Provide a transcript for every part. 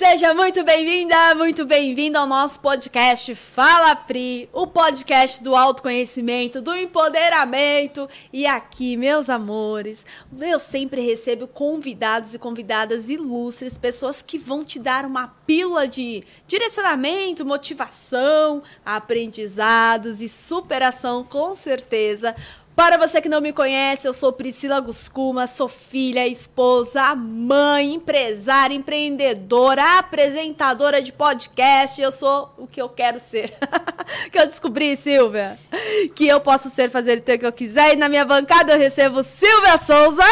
Seja muito bem-vinda, muito bem-vindo ao nosso podcast Fala Pri, o podcast do autoconhecimento, do empoderamento. E aqui, meus amores, eu sempre recebo convidados e convidadas ilustres, pessoas que vão te dar uma pílula de direcionamento, motivação, aprendizados e superação, com certeza. Para você que não me conhece, eu sou Priscila Guscuma, sou filha, esposa, mãe, empresária, empreendedora, apresentadora de podcast. Eu sou o que eu quero ser. que eu descobri, Silvia, que eu posso ser, fazer o que eu quiser. E na minha bancada eu recebo Silvia Souza.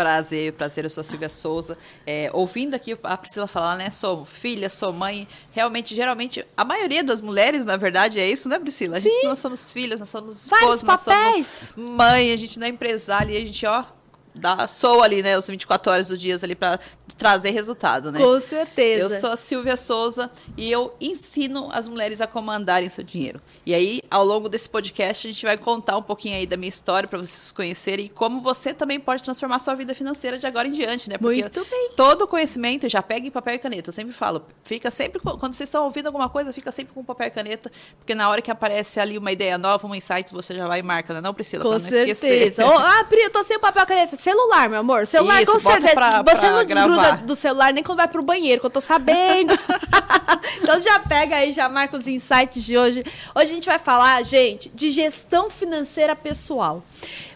Prazer, prazer, eu sou a Silvia Souza. É, ouvindo aqui a Priscila falar, né? Sou filha, sou mãe. Realmente, geralmente, a maioria das mulheres, na verdade, é isso, né, Priscila? A Sim. gente, nós somos filhas, nós somos esposas, nós somos mãe, a gente não é empresária e a gente, ó, dá, sou ali, né, os 24 horas do dia ali para trazer resultado, né? Com certeza. Eu sou a Silvia Souza e eu ensino as mulheres a comandarem seu dinheiro. E aí, ao longo desse podcast, a gente vai contar um pouquinho aí da minha história para vocês conhecerem e como você também pode transformar sua vida financeira de agora em diante, né? Porque Muito bem. todo conhecimento, já pega em papel e caneta. Eu sempre falo, fica sempre quando vocês estão ouvindo alguma coisa, fica sempre com papel e caneta, porque na hora que aparece ali uma ideia nova, um insight, você já vai e marca, né? Não, Priscila, Com para não esquecer. certeza. Ô, ah, Pri, eu tô sem papel e caneta. Celular, meu amor. Celular, Isso, com certeza. pra- Você pra não desgruda gravar. do celular nem quando vai pro banheiro, que eu tô sabendo. então já pega aí, já marca os insights de hoje. Hoje a gente vai falar, gente, de gestão financeira pessoal.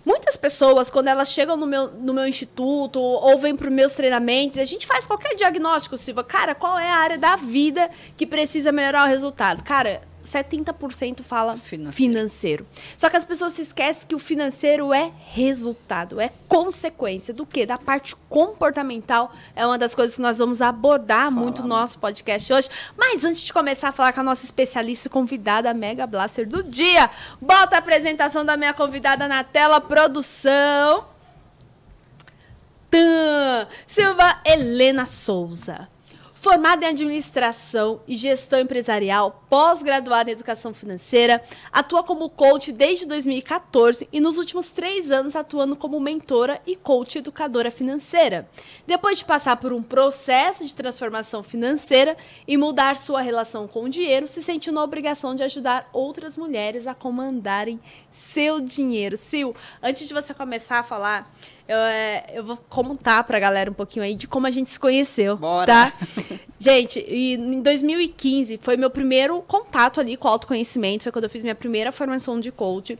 Muitas pessoas, quando elas chegam no meu, no meu instituto ou vêm para os meus treinamentos, a gente faz qualquer diagnóstico, Silva. Cara, qual é a área da vida que precisa melhorar o resultado? Cara, 70% fala Financeiro. financeiro. Só que as pessoas se esquecem que o financeiro é resultado, é consequência do quê? Da parte comportamental. É uma das coisas que nós vamos abordar muito no nosso podcast hoje. Mas antes de começar a falar com a nossa especialista e convidada, Mega Blaster do dia, bota a apresentação da minha convidada na tela, produção. Tã! Silva Helena Souza. Formada em administração e gestão empresarial, pós-graduada em educação financeira, atua como coach desde 2014 e nos últimos três anos atuando como mentora e coach educadora financeira. Depois de passar por um processo de transformação financeira e mudar sua relação com o dinheiro, se sentiu na obrigação de ajudar outras mulheres a comandarem seu dinheiro. Sil, antes de você começar a falar, eu, é, eu vou contar pra galera um pouquinho aí de como a gente se conheceu. Bora. Tá? Gente, e em 2015 foi meu primeiro contato ali com o autoconhecimento, foi quando eu fiz minha primeira formação de coach.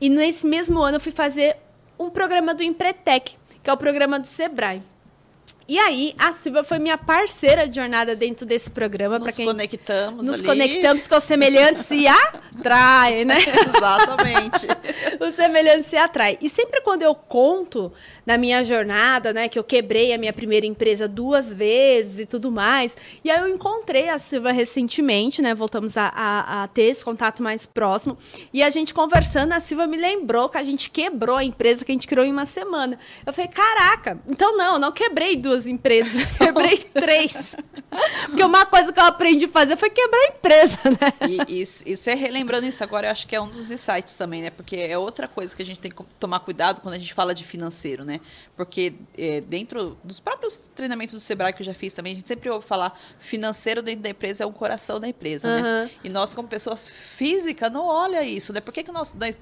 E nesse mesmo ano eu fui fazer um programa do Empretec, que é o programa do Sebrae. E aí, a Silvia foi minha parceira de jornada dentro desse programa. pra Nos quem conectamos nos ali. conectamos com os semelhantes se atraem, né? Exatamente. o semelhante se atrai. E sempre quando eu conto na minha jornada, né, que eu quebrei a minha primeira empresa duas vezes e tudo mais, e aí eu encontrei a Silva recentemente, né, voltamos a, a- a ter esse contato mais próximo, e a gente conversando, a Silva me lembrou que a gente quebrou a empresa que a gente criou em uma semana. Eu falei, caraca, então não, eu não quebrei duas empresas, eu quebrei três. Porque uma coisa que eu aprendi a fazer foi quebrar a empresa, né? E, e você relembrando isso agora, eu acho que é um dos insights também, né? Porque é outra coisa que a gente tem que tomar cuidado quando a gente fala de financeiro, né? Porque é, dentro dos próprios treinamentos do Sebrae que eu já fiz também, a gente sempre ouve falar financeiro dentro da empresa é o coração da empresa, Aham. né? E nós, como pessoas físicas, não olha isso, né? Por que, que nós, nós-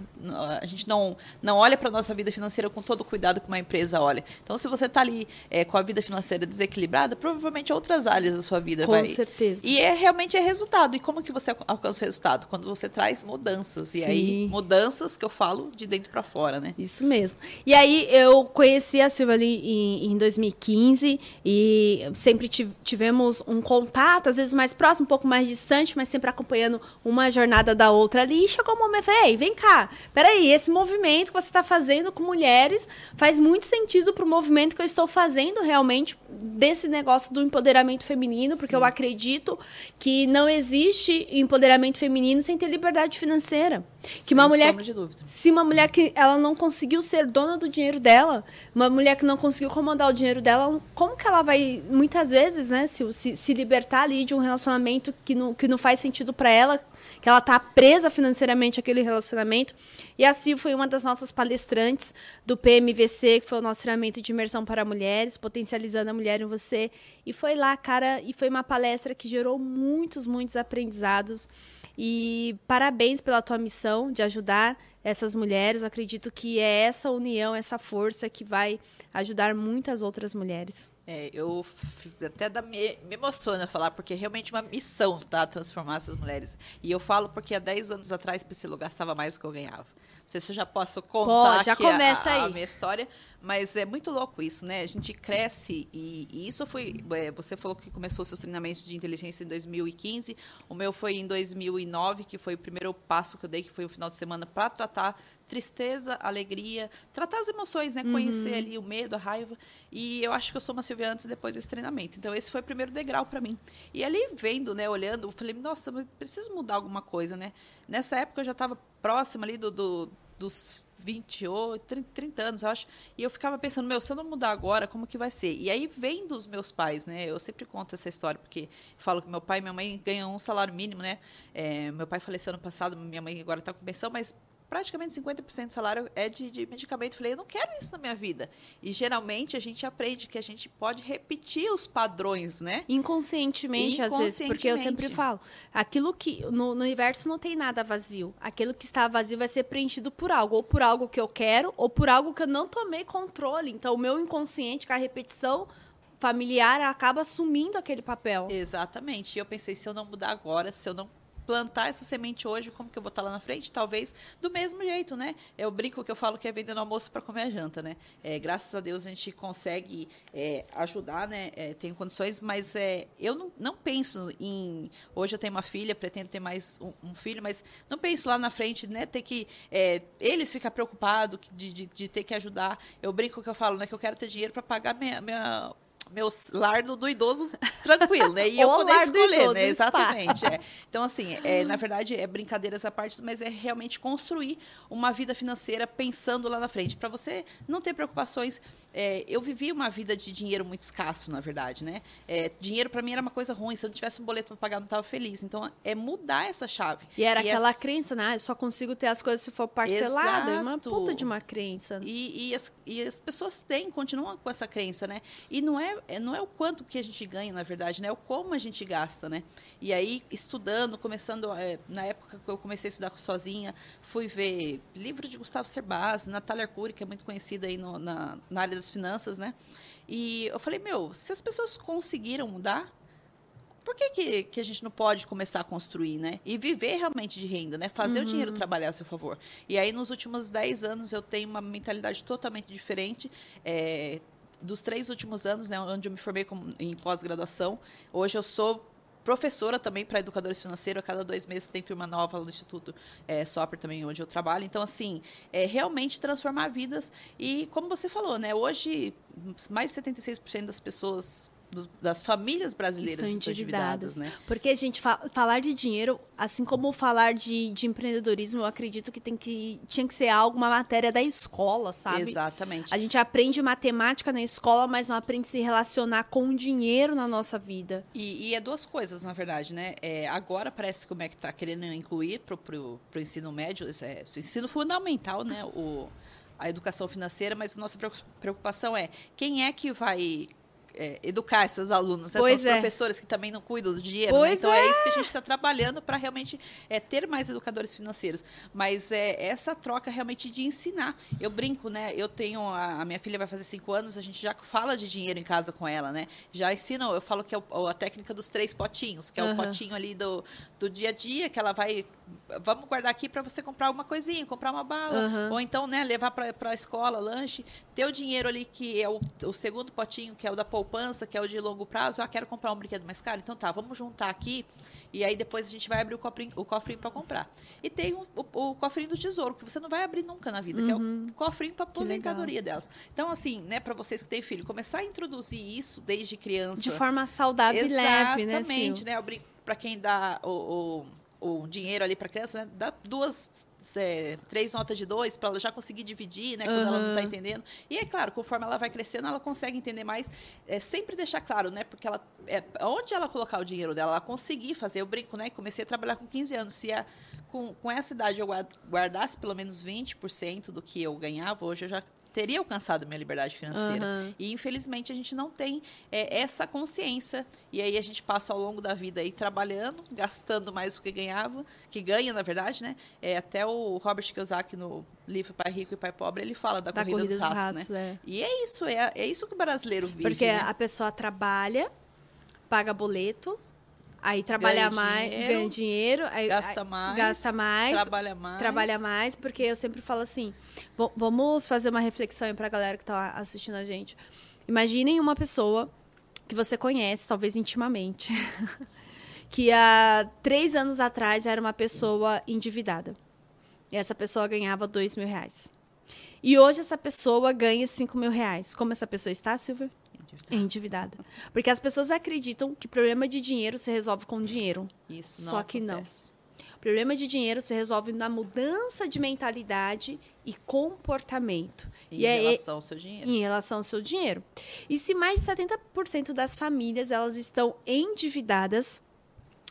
a gente não, não olha para nossa vida financeira com todo o cuidado que uma empresa olha? Então, se você está ali é, com a vida financeira desequilibrada, provavelmente outras áreas da sua vida Com vai... certeza. E é realmente é resultado. E como que você alca- alcança o resultado? Quando você traz mudanças. E Sim. aí, mudanças que eu falo de dentro para fora, né? Isso mesmo. E aí eu conheci a Silvia ali em, em 2015 e sempre tive- tivemos um contato, às vezes mais próximo, um pouco mais distante, mas sempre acompanhando uma jornada da outra ali. E chegou um momento, falei, "Ei, vem cá, peraí, esse movimento que você está fazendo com mulheres faz muito sentido para o movimento que eu estou fazendo realmente desse negócio do empoderamento feminino, porque eu acredito que não existe empoderamento feminino sem ter liberdade financeira. Que uma Sem mulher de dúvida. se uma mulher que ela não conseguiu ser dona do dinheiro dela, uma mulher que não conseguiu comandar o dinheiro dela, como que ela vai, muitas vezes, né, se, se, se libertar ali de um relacionamento que não, que não faz sentido para ela, que ela tá presa financeiramente àquele relacionamento. E a Sil foi uma das nossas palestrantes do PMVC, que foi o nosso treinamento de imersão para mulheres, potencializando a mulher em você. E foi lá, cara, e foi uma palestra que gerou muitos, muitos aprendizados. E parabéns pela tua missão de ajudar essas mulheres. Eu acredito que é essa união, essa força que vai ajudar muitas outras mulheres. É, eu até da, me, me emociona falar, porque é realmente uma missão, tá? Transformar essas mulheres. E eu falo porque há 10 anos atrás, Priscila, gastava mais do que eu ganhava. Não sei se eu já posso contar Pô, já começa a, aí. a minha história, mas é muito louco isso, né? A gente cresce e, e isso foi. É, você falou que começou seus treinamentos de inteligência em 2015, o meu foi em 2009, que foi o primeiro passo que eu dei, que foi o final de semana, para tratar tristeza, alegria, tratar as emoções, né? Conhecer Uhum. ali o medo, a raiva. E eu acho que eu sou uma Silvia antes e depois desse treinamento. Então, esse foi o primeiro degrau para mim. E ali, vendo, né, olhando, eu falei, nossa, preciso mudar alguma coisa, né? Nessa época, eu já estava próxima ali do, do- dos 28, 30, 30 anos, eu acho. E eu ficava pensando, meu, se eu não mudar agora, como que vai ser? E aí, vem dos meus pais, né? Eu sempre conto essa história, porque falo que meu pai e minha mãe ganham um salário mínimo, né? É, meu pai faleceu ano passado, minha mãe agora está com pensão, mas praticamente 50% do salário é de, de medicamento. Eu falei, eu não quero isso na minha vida. E geralmente a gente aprende que a gente pode repetir os padrões, né? Inconscientemente, às vezes, porque eu sempre Inconscientemente. falo, aquilo que no, no universo não tem nada vazio. Aquilo que está vazio vai ser preenchido por algo, ou por algo que eu quero, ou por algo que eu não tomei controle. Então, o meu inconsciente, com a repetição familiar, acaba assumindo aquele papel. Exatamente. E eu pensei, se eu não mudar agora, se eu não plantar essa semente hoje, como que eu vou estar lá na frente? Talvez do mesmo jeito, né? Eu brinco que eu falo que é vendendo almoço para comer a janta, né? É, graças a Deus a gente consegue é, ajudar, né? É, tenho condições, mas é, eu não, não penso em. Hoje eu tenho uma filha, pretendo ter mais um, um filho, mas não penso lá na frente, né? Ter que. é, eles ficar preocupados de, de, de ter que ajudar. Eu brinco que eu falo, né? Que eu quero ter dinheiro para pagar minha. minha meu lar do, do idoso tranquilo, né? E eu poder escolher, né? Exatamente. é. Então, assim, é, na verdade, é brincadeiras à parte, mas é realmente construir uma vida financeira pensando lá na frente. Para você não ter preocupações. É, eu vivi uma vida de dinheiro muito escasso, na verdade, né? É, dinheiro para mim era uma coisa ruim. Se eu não tivesse um boleto para pagar, eu não estava feliz. Então, é mudar essa chave. E era aquela essa- crença, né? Ah, eu só consigo ter as coisas se for parcelado. É uma puta de uma crença. E, e as, e as pessoas têm, continuam com essa crença, né? E não é, é- não é o quanto que a gente ganha, na verdade, né? É o como a gente gasta, né? E aí, estudando, começando, é, na época que eu comecei a estudar sozinha, fui ver livro de Gustavo Cerbasi, Natália Arcuri, que é muito conhecida aí no- na, na área das finanças, né? E eu falei, meu, se as pessoas conseguiram mudar, por que, que, que a gente não pode começar a construir, né? E viver realmente de renda, né? Fazer o dinheiro trabalhar a seu favor. E aí, nos últimos 10 anos, eu tenho uma mentalidade totalmente diferente. É, dos três últimos anos, né, onde eu me formei como- em pós-graduação, hoje eu sou professora também para educadores financeiros. A cada dois meses tem turma nova lá no Instituto é, Soper também, onde eu trabalho. Então, assim, é realmente transformar vidas. E, como você falou, né, hoje, mais de 76% das pessoas dos- das famílias brasileiras Estão estão endividadas. endividadas, né? Porque, gente, fa- falar de dinheiro, assim como falar de, de empreendedorismo, eu acredito que, tem que tinha que ser algo, uma matéria da escola, sabe? Exatamente. A gente aprende matemática na escola, mas não aprende a se relacionar com o dinheiro na nossa vida. E, e é duas coisas, na verdade, né? É, agora parece que o MEC está querendo incluir para o ensino médio, isso é, é ensino fundamental, né? O, a educação financeira, mas a nossa preocu- preocupação é quem é que vai é, educar esses alunos? né? São os é. professores que também não cuidam do dinheiro, né? Então é. isso que a gente está trabalhando para realmente é, ter mais educadores financeiros. Mas é essa troca realmente de ensinar. Eu brinco, né? Eu tenho a, a minha filha vai fazer cinco anos, a gente já fala de dinheiro em casa com ela, né? Já ensino, eu falo que é o- a técnica dos três potinhos, que é o Aham. potinho ali do, do dia a dia, que ela vai. Vamos guardar aqui para você comprar alguma coisinha, comprar uma bala. Aham. Ou então, né, levar para a escola, lanche. Ter o dinheiro ali, que é o, o segundo potinho, que é o da poupança, que é o de longo prazo. Ah, quero comprar um brinquedo mais caro? Então tá, vamos juntar aqui. E aí depois a gente vai abrir o cofrinho, o cofrinho para comprar. E tem o, o, o cofrinho do tesouro, que você não vai abrir nunca na vida, que é o cofrinho para Uhum. Que legal. aposentadoria delas. Então, assim, né, para vocês que têm filho, começar a introduzir isso desde criança. De forma saudável e leve, né? Exatamente, né? Para quem dá o, o, o dinheiro ali para criança, né? Dá duas é, três notas de dois para ela já conseguir dividir, né? Quando ela não está entendendo. E é claro, conforme ela vai crescendo, ela consegue entender mais. É, sempre deixar claro, né? Porque ela, é, onde ela colocar o dinheiro dela, ela conseguir fazer. Eu brinco, né? Comecei a trabalhar com 15 anos. Se a, com, com essa idade eu guard- guardasse pelo menos 20% do que eu ganhava, hoje eu já teria alcançado minha liberdade financeira. Aham. E infelizmente a gente não tem é, essa consciência. E aí a gente passa ao longo da vida aí trabalhando, gastando mais do que ganhava, que ganha, na verdade, né? É, até o Robert Kiyosaki no livro Pai Rico e Pai Pobre, ele fala da, Da corrida, corrida dos dos ratos, ratos, né? é. E é isso, é, é isso que o brasileiro vive. Porque né? a pessoa trabalha, paga boleto, aí trabalha Ganha mais, dinheiro, ganha dinheiro, aí, gasta mais, gasta mais, trabalha mais. trabalha mais, porque eu sempre falo assim, vamos fazer uma reflexão aí pra galera que tá assistindo a gente. Imaginem uma pessoa que você conhece, talvez intimamente, que há três anos atrás era uma pessoa endividada. E essa pessoa ganhava dois mil reais. E hoje essa pessoa ganha cinco mil reais. Como essa pessoa está, Silvia? Endividada. Porque as pessoas acreditam que problema de dinheiro se resolve com dinheiro. Isso não Só que não. acontece. Problema de dinheiro se resolve na mudança de mentalidade e comportamento. Em e é relação ao seu dinheiro. em relação ao seu dinheiro. E se mais de 70% das famílias elas estão endividadas,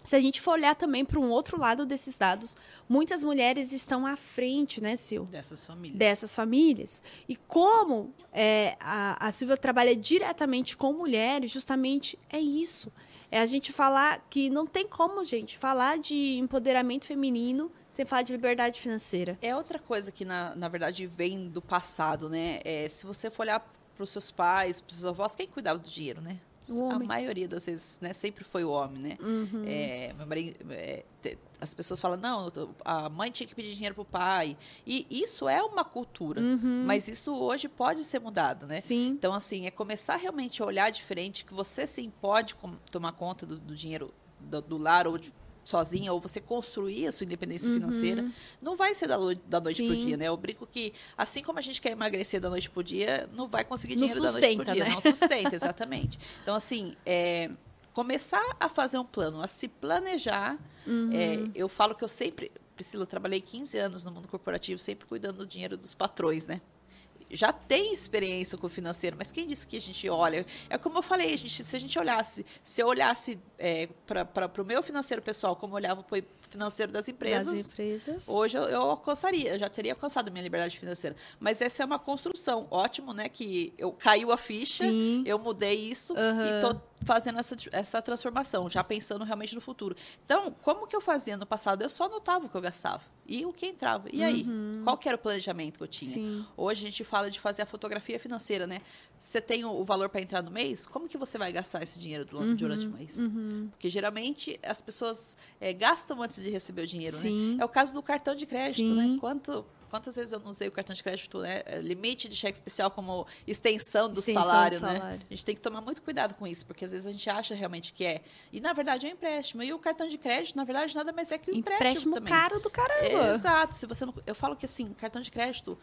se a gente for olhar também para um outro lado desses dados, muitas mulheres estão à frente, né, Sil? Dessas famílias. dessas famílias. E como é, a, a Silvia trabalha diretamente com mulheres, justamente é isso. É a gente falar que não tem como, gente, falar de empoderamento feminino sem falar de liberdade financeira. É outra coisa que, na, na verdade, vem do passado, né? É, se você for olhar para os seus pais, para os seus avós, quem cuidava do dinheiro, né? A maioria das vezes, né? Sempre foi o homem, né? Uhum. É, é, as pessoas falam, não, a mãe tinha que pedir dinheiro pro pai. E isso é uma cultura. Mas isso hoje pode ser mudado, né? Uhum. Sim. Então, assim, é começar realmente a olhar diferente, que você sim pode tomar conta do, do dinheiro do, do lar ou de- sozinha, ou você construir a sua independência financeira. Não vai ser da, da noite pro Uhum. Sim. dia, né? Eu brinco que, assim como a gente quer emagrecer da noite pro dia, não vai conseguir dinheiro da noite pro sustenta, dia. né? Não sustenta, exatamente. Então, assim, é, começar a fazer um plano, a se planejar. Uhum. É, eu falo que eu sempre, Priscila, eu trabalhei 15 anos no mundo corporativo, sempre cuidando do dinheiro dos patrões, né? Já tem experiência com o financeiro, mas quem disse que a gente olha? É como eu falei, a gente, se a gente olhasse, se eu olhasse é, para o meu financeiro pessoal como eu olhava financeiro das empresas, Das empresas. Hoje eu, eu alcançaria, eu já teria alcançado minha liberdade financeira. Mas essa é uma construção. Ótimo, né? Que eu caiu a ficha, Sim. eu mudei isso Aham. e tô fazendo essa, essa transformação, já pensando realmente no futuro. Então, como que eu fazia no passado? Eu só anotava o que eu gastava e o que entrava. E aí? Qual que era o planejamento que eu tinha? Sim. Hoje a gente fala de fazer a fotografia financeira, né? Você tem o, valor para entrar no mês, como que você vai gastar esse dinheiro du- durante o mês? Porque geralmente as pessoas eh, gastam antes de receber o dinheiro, Sim. né? É o caso do cartão de crédito, Sim. né? Quanto, quantas vezes eu não usei o cartão de crédito, né? Eh, Limite de cheque especial como extensão do Extensão do salário, salário. né? A gente tem que tomar muito cuidado com isso, porque às vezes a gente acha realmente que é. E na verdade é um empréstimo. E o cartão de crédito, na verdade, nada mais é que um empréstimo, Empréstimo também. caro do caramba. Exato. Se você não, eu falo que assim, cartão de crédito,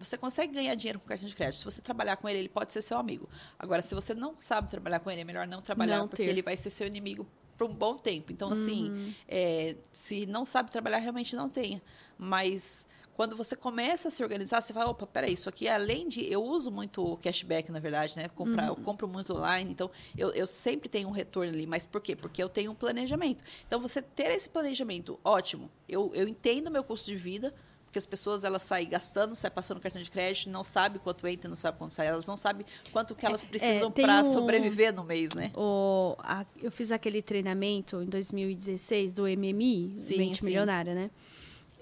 você consegue ganhar dinheiro com cartão de crédito. Se você trabalhar com ele, ele pode ser seu amigo. Agora, se você não sabe trabalhar com ele, é melhor não trabalhar, Não porque ter. ele vai ser seu inimigo por um bom tempo. Então, assim, é, se não sabe trabalhar, realmente não tenha. Mas quando você começa a se organizar, você fala, opa, peraí, isso aqui, além de. Eu uso muito cashback, na verdade, né? Comprar, Eu compro muito online, então eu, eu sempre tenho um retorno ali. Mas por quê? Porque eu tenho um planejamento. Então, você ter esse planejamento, ótimo. Eu, eu entendo meu custo de vida. Porque as pessoas elas saem gastando, saem passando cartão de crédito, não sabe quanto entra, não sabe quanto sai, elas não sabem quanto que elas precisam tem para um- sobreviver no mês, né? O, a- eu fiz aquele treinamento em 2016 do MMI, Sim, Mente sim. Milionária, né?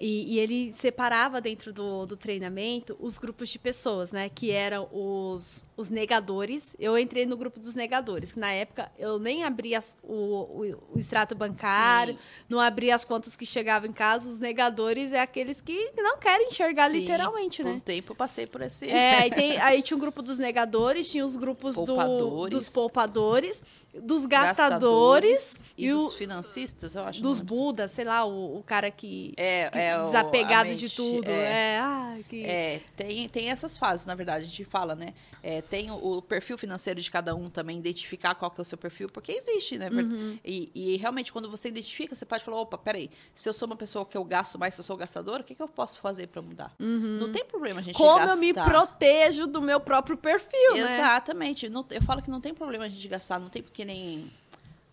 E, e ele separava dentro do, do treinamento os grupos de pessoas, né? Que eram os, os negadores. Eu entrei no grupo dos negadores, que na época eu nem abria o, o, o extrato bancário, Sim. não abria as contas que chegavam em casa. Os negadores é aqueles que não querem enxergar Sim, literalmente, Por né? um tempo eu passei por esse. É, aí, tem- aí tinha o grupo dos negadores, tinha os grupos do- Poupadores. dos poupadores, dos gastadores, e, e, dos o- financistas, eu acho. dos lembro. budas, sei lá, o, o cara que. É, que- é É, o- desapegado de mente, tudo. é. É, que... É, tem, tem essas fases, na verdade, a gente fala, né? É, tem o, o perfil financeiro de cada um também, identificar qual que é o seu perfil, porque existe, né? Uhum. E, e realmente, quando você identifica, você pode falar, opa, peraí, se eu sou uma pessoa que eu gasto mais, se eu sou gastadora, o que, que eu posso fazer para mudar? Não tem problema a gente Uhum. Como gastar. eu me protejo do meu próprio perfil, né? Exatamente. Eu falo que não tem problema a gente gastar, não tem porque nem.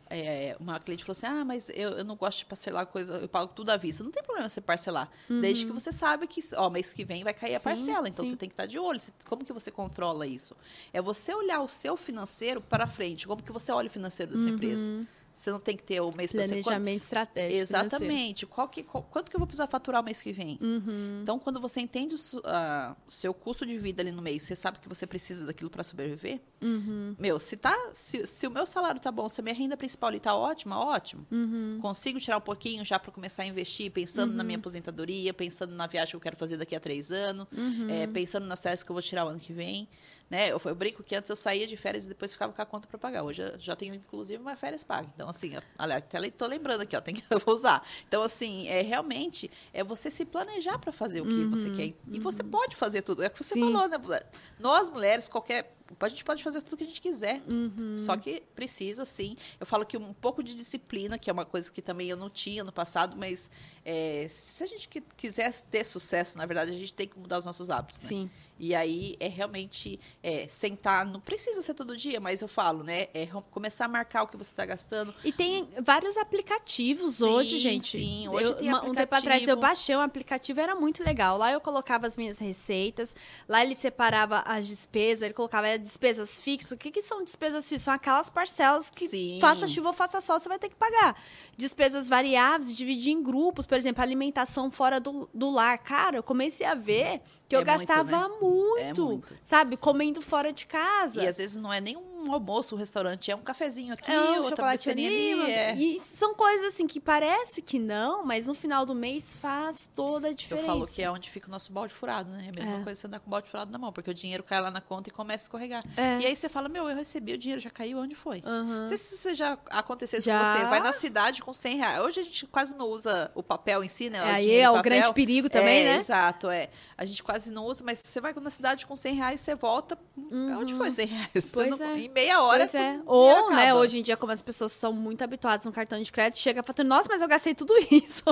é, uma cliente falou assim: ah, mas eu, eu não gosto de parcelar coisa, eu pago tudo à vista. Não tem problema você parcelar. Desde que você sabe que, ó, mês que vem vai cair a Sim, parcela. Então sim. você tem que estar de olho. Você- como que você controla isso? É você olhar o seu financeiro para frente. Como que você olha o financeiro da sua empresa? Você não tem que ter o mês ser- Planejamento estratégico. financeiro. Exatamente. Qual que, qual- quanto que eu vou precisar faturar o mês que vem? Uhum. Então, quando você entende o, o seu custo de vida ali no mês, você sabe que você precisa daquilo para sobreviver. Uhum. Meu, se, tá, se, se o meu salário tá bom, se a minha renda principal ali tá ótima, ótimo. Uhum. Consigo tirar um pouquinho já para começar a investir, pensando na minha aposentadoria, pensando na viagem que eu quero fazer daqui a três anos, Uhum. eh, pensando nas férias que eu vou tirar o ano que vem. Né? Eu, eu brinco que antes eu saía de férias e depois ficava com a conta para pagar. Hoje eu já tenho, inclusive, uma férias paga. Então, assim, aliás, até tô lembrando aqui, ó, tem que eu vou usar. Então, assim, é realmente é você se planejar para fazer o que você quer. E você pode fazer tudo. É o que você Sim. falou, né? Nós, mulheres, qualquer. A gente pode fazer tudo que a gente quiser. Só que precisa, sim. Eu falo que um pouco de disciplina, que é uma coisa que também eu não tinha no passado, mas é, se a gente qui- quiser ter sucesso, na verdade, a gente tem que mudar os nossos hábitos. né? Sim. E aí é realmente é, sentar, não precisa ser todo dia, mas eu falo, né? É começar a marcar o que você está gastando. E tem vários aplicativos Sim, hoje, gente. sim, hoje Eu- tem uma- Um tempo atrás eu aplicativo. baixei um aplicativo, era muito legal. Lá eu colocava as minhas receitas, lá ele separava as despesas, ele colocava despesas fixas. O que, que são despesas fixas? São aquelas parcelas que Sim. faça chuva ou faça sol, você vai ter que pagar. Despesas variáveis, dividir em grupos, por exemplo, alimentação fora do, do lar. Cara, eu comecei a ver que eu É muito, gastava né? muito, É muito. sabe? Comendo fora de casa. E às vezes não é nem um almoço, um restaurante, é um cafezinho aqui, É um outra chocolate ali, ali. É. E são coisas assim que parece que não, mas no final do mês faz toda a Eu diferença. falo que é onde fica o nosso balde furado, né? É a mesma É. coisa você andar com o balde furado na mão, porque o dinheiro cai lá na conta e começa a escorregar. É. E aí você fala, meu, eu recebi, o dinheiro já caiu, onde foi? Aham. Não sei se você já aconteceu isso Já. com você. Vai na cidade com 100 reais. Hoje a gente quase não usa o papel em si, né? É, o aí é o grande perigo também, É, né? Exato, é. A gente quase não usa, mas você vai na cidade com 100 reais, você volta. Onde foi 100 reais? Uhum. Pois não- é. Meia hora. Pois é. Ou, né, hoje em dia, como as pessoas são muito habituadas no cartão de crédito, chega falando, nossa, mas eu gastei tudo isso.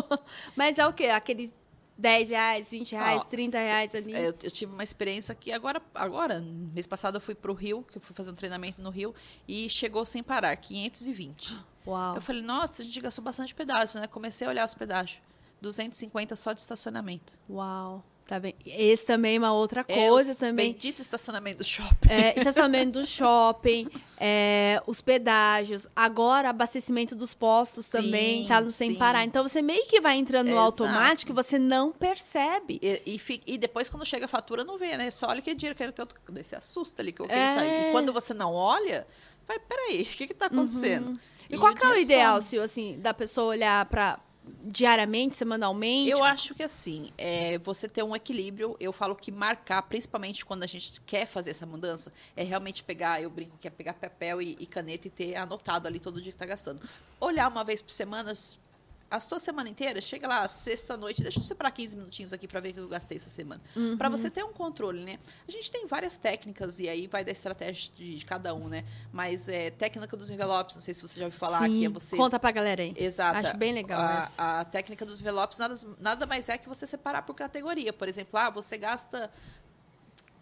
mas é o quê? Aqueles 10 reais, 20 reais, Ó, 30 reais ali. Eu, eu tive uma experiência que agora, agora, mês passado eu fui pro Rio, que eu fui fazer um treinamento no Rio, e chegou sem parar, 520. Uau. Eu falei, nossa, a gente gastou bastante pedágio, né? Comecei a olhar os pedágios. 250 só de estacionamento. Uau. Tá bem. Esse também é uma outra É, coisa os também. Bendito estacionamento do shopping. É, estacionamento do shopping, é, os pedágios, agora abastecimento dos postos Sim, também, tá no sem sim. parar. Então você meio que vai entrando no Exato. automático e você não percebe. E, e, e depois, quando chega a fatura, não vê, né? Só olha que dinheiro que eu que eu tô. Você assusta ali. Que, eu- ele tá. É. E quando você não olha, vai, peraí, o que que tá acontecendo? Uhum. E, qual que é o dinheiro ideal. Sil, assim, da pessoa olhar para diariamente, semanalmente? Eu acho que assim, é, você ter um equilíbrio, eu falo que marcar, principalmente quando a gente quer fazer essa mudança, é realmente pegar, eu brinco que é pegar papel e, e caneta e ter anotado ali todo dia que tá gastando. Olhar uma vez por semana, a sua semana inteira, chega lá, sexta-noite, deixa eu separar 15 minutinhos aqui para ver o que eu gastei essa semana. Uhum. Para você ter um controle, né? A gente tem várias técnicas, e aí vai da estratégia de, de cada um, né? Mas é, técnica dos envelopes, não sei se você já ouviu falar, Sim. que é você Conta pra galera aí. Exato. Acho bem legal a, a técnica dos envelopes nada, nada mais é que você separar por categoria. Por exemplo, ah, você gasta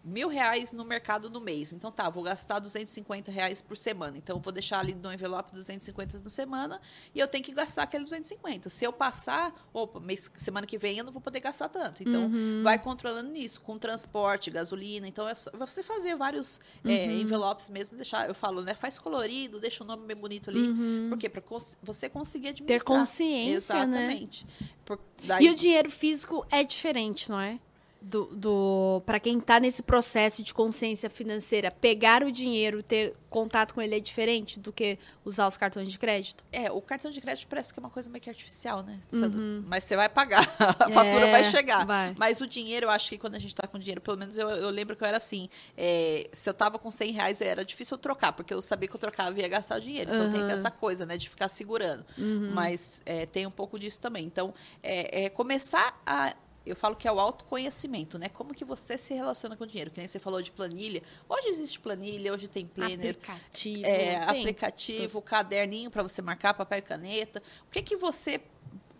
mil reais no mercado no mês. Então tá, vou gastar 250 reais por semana. Então eu vou deixar ali no envelope 250 na semana e eu tenho que gastar aquele 250. Se eu passar, opa, mês, semana que vem eu não vou poder gastar tanto. Então Uhum. vai controlando nisso, com transporte, gasolina. Então é só você fazer vários é, Uhum. envelopes mesmo, deixar, eu falo, né? Faz colorido, deixa o nome bem bonito ali. Por quê? Para você conseguir administrar. Uhum. consciência, né? Exatamente. Por- daí- E o dinheiro físico é diferente, não é? Do, do para quem está nesse processo de consciência financeira, pegar o dinheiro, ter contato com ele é diferente do que usar os cartões de crédito? É, o cartão de crédito parece que é uma coisa meio que artificial, né? Uhum. Mas você vai pagar, a fatura é, vai chegar. Vai. Mas o dinheiro, eu acho que quando a gente está com dinheiro, pelo menos eu, eu lembro que eu era assim, é, se eu tava com 100 reais, era difícil eu trocar, porque eu sabia que eu trocava e ia gastar o dinheiro. Então uhum. tem essa coisa, né, de ficar segurando. Uhum. Mas é, tem um pouco disso também. Então, é, é começar a eu falo que é o autoconhecimento, né? Como que você se relaciona com o dinheiro? Que nem você falou de planilha. Hoje existe planilha, hoje tem planner. Aplicativo. É, aplicativo, caderninho para você marcar, papel e caneta. O que que você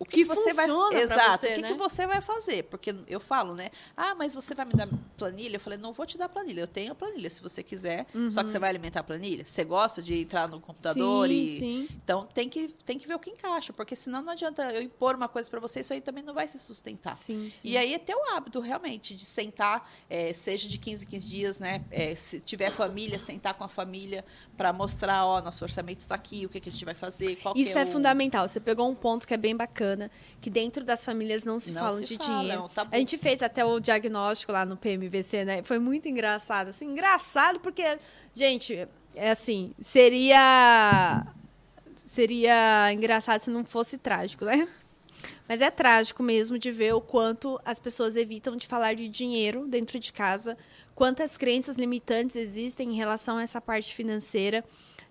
o que, que você vai exato você, o que, né? que você vai fazer porque eu falo né ah mas você vai me dar planilha eu falei não vou te dar planilha eu tenho a planilha se você quiser uhum. só que você vai alimentar a planilha você gosta de entrar no computador sim, e sim. então tem que tem que ver o que encaixa porque senão não adianta eu impor uma coisa para você isso aí também não vai se sustentar sim, sim. e aí é ter o hábito realmente de sentar é, seja de 15 15 dias né é, se tiver família sentar com a família para mostrar ó nosso orçamento está aqui o que, que a gente vai fazer isso é, é o... fundamental você pegou um ponto que é bem bacana bacana, que dentro das famílias não se não falam se de dinheiro. Tá a gente fez até o diagnóstico lá no PMVC, né? Foi muito engraçado, assim, engraçado porque, gente, é assim, seria seria engraçado se não fosse trágico, né? Mas é trágico mesmo de ver o quanto as pessoas evitam de falar de dinheiro dentro de casa, quantas crenças limitantes existem em relação a essa parte financeira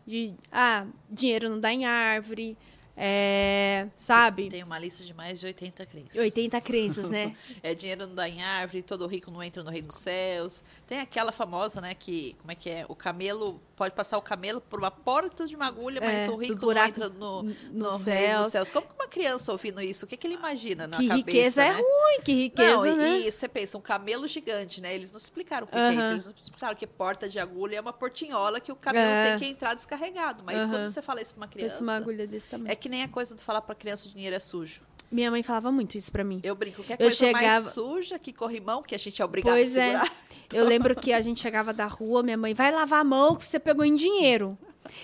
de ah, dinheiro não dá em árvore, é, sabe? Tem uma lista de mais de 80 crenças. 80 crenças, né? é dinheiro não dá em árvore, todo rico não entra no reino dos céus. Tem aquela famosa, né, que como é que é? O camelo pode passar o camelo por uma porta de uma agulha, mas é, o rico não entra no, no, no reino dos céus. Como que uma criança ouvindo isso, o que, que ele imagina na que cabeça? Que riqueza é né? é ruim, que riqueza, não, né? E, e você pensa, um camelo gigante, né? Eles não explicaram o que, uh -huh. que é isso. Eles não explicaram que porta de agulha é uma portinhola que o camelo é. tem que entrar descarregado. Mas uh -huh. quando você fala isso pra uma criança. Uma agulha desse tamanho. É que nem a coisa de falar pra criança o dinheiro é sujo. Minha mãe falava muito isso pra mim. Eu brinco que é coisa chegava... mais suja que corrimão, que a gente é obrigado pois a é. segurar. É. Eu lembro que a gente chegava da rua, minha mãe, vai lavar a mão que você pegou em dinheiro.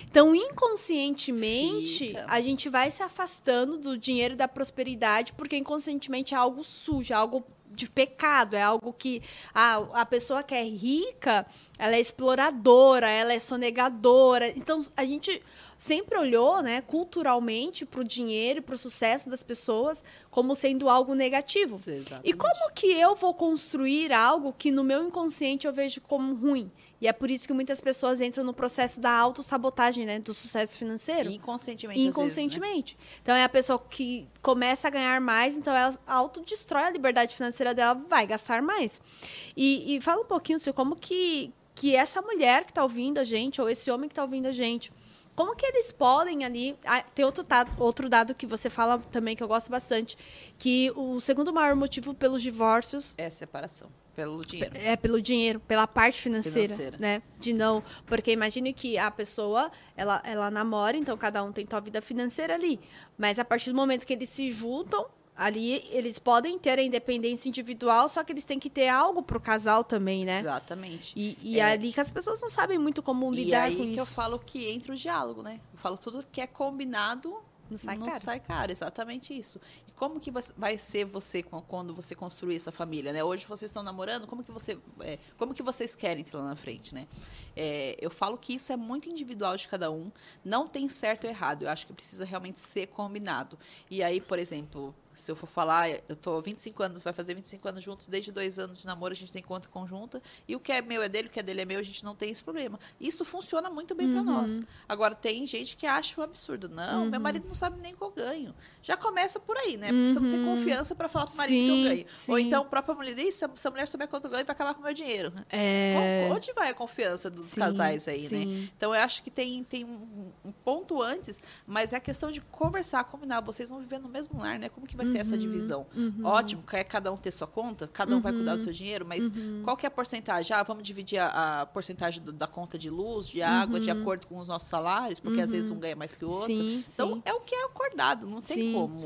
Então, inconscientemente, Fica. a gente vai se afastando do dinheiro e da prosperidade, porque inconscientemente é algo sujo, é algo de pecado, é algo que a, a pessoa que é rica, ela é exploradora, ela é sonegadora. Então, a gente sempre olhou, né, culturalmente, para o dinheiro, para o sucesso das pessoas, como sendo algo negativo. Sim, e como que eu vou construir algo que no meu inconsciente eu vejo como ruim? E é por isso que muitas pessoas entram no processo da autossabotagem, né? Do sucesso financeiro. Inconscientemente. Inconscientemente. Vezes, né? Então é a pessoa que começa a ganhar mais, então ela autodestrói a liberdade financeira dela, vai gastar mais. E, e fala um pouquinho, Sil, como que, que essa mulher que está ouvindo a gente, ou esse homem que está ouvindo a gente, como que eles podem ali. Ah, tem outro dado, outro dado que você fala também que eu gosto bastante, que o segundo maior motivo pelos divórcios é separação. Pelo dinheiro. É, pelo dinheiro, pela parte financeira, financeira, né? De não. Porque imagine que a pessoa, ela, ela namora, então cada um tem sua vida financeira ali. Mas a partir do momento que eles se juntam, ali eles podem ter a independência individual, só que eles têm que ter algo pro casal também, né? Exatamente. E, e é. ali que as pessoas não sabem muito como lidar com isso. E aí que eu falo que entra o diálogo, né? Eu falo tudo que é combinado não sai não caro. sai caro, exatamente isso. E como que vai ser você quando você construir essa família, né? Hoje vocês estão namorando, como que você, é, como que vocês querem ter lá na frente, né? É, eu falo que isso é muito individual de cada um, não tem certo ou errado. Eu acho que precisa realmente ser combinado. E aí, por exemplo, se eu for falar, eu tô 25 anos, vai fazer 25 anos juntos, desde dois anos de namoro a gente tem conta conjunta, e o que é meu é dele, o que é dele é meu, a gente não tem esse problema. Isso funciona muito bem uhum. para nós. Agora, tem gente que acha um absurdo. Não, uhum. meu marido não sabe nem qual ganho. Já começa por aí, né? Porque uhum. você não tem uhum. confiança para falar pro marido sim, que eu ganho. Sim. Ou então, a própria mulher diz, se a mulher souber quanto ganho, vai acabar com o meu dinheiro. É... Onde vai a confiança dos sim, casais aí, né? Então, eu acho que tem, tem um, um, ponto antes, mas é a questão de conversar, combinar. Vocês vão viver no mesmo lar, né? Como que vai ser essa uhum. divisão? Uhum. Ótimo, quer cada um ter sua conta, cada um uhum. vai cuidar do uhum. seu dinheiro, mas uhum. qual que é a porcentagem? Ah, vamos dividir a, a porcentagem do, da conta de luz, de água, de uhum. acordo com os nossos salários, porque às vezes um ganha mais que o outro. Sim, então, sim. é o que é acordado, não tem sim, como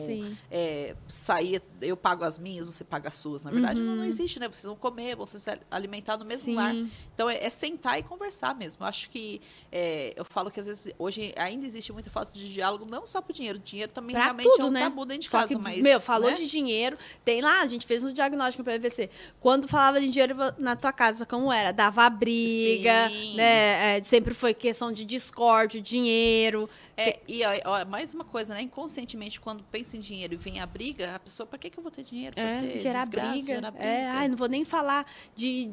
é, sair, eu pago as minhas, você paga as suas. Na verdade, não, não, existe, né? Vocês vão comer, vão se alimentar no mesmo lar. Então, é, é, sentar e conversar mesmo. Eu acho que, é, eu falo que às vezes, hoje ainda existe muita falta de diálogo, não só pro dinheiro. O dinheiro também pra realmente tudo, é um né? tabu dentro de só casa, que, mas Meu, falou né? de dinheiro. Tem lá, a gente fez um diagnóstico para PVC. Quando falava de dinheiro na tua casa, como era? Dava briga, Sim. né? É, sempre foi questão de discórdia, dinheiro. É, e ó, ó, mais uma coisa, né? Inconscientemente, quando pensa em dinheiro e vem a briga, a pessoa, pra que, que eu vou ter dinheiro? Pra É, ter gerar, desgraça, briga. gerar briga. É, ai, não vou nem falar de.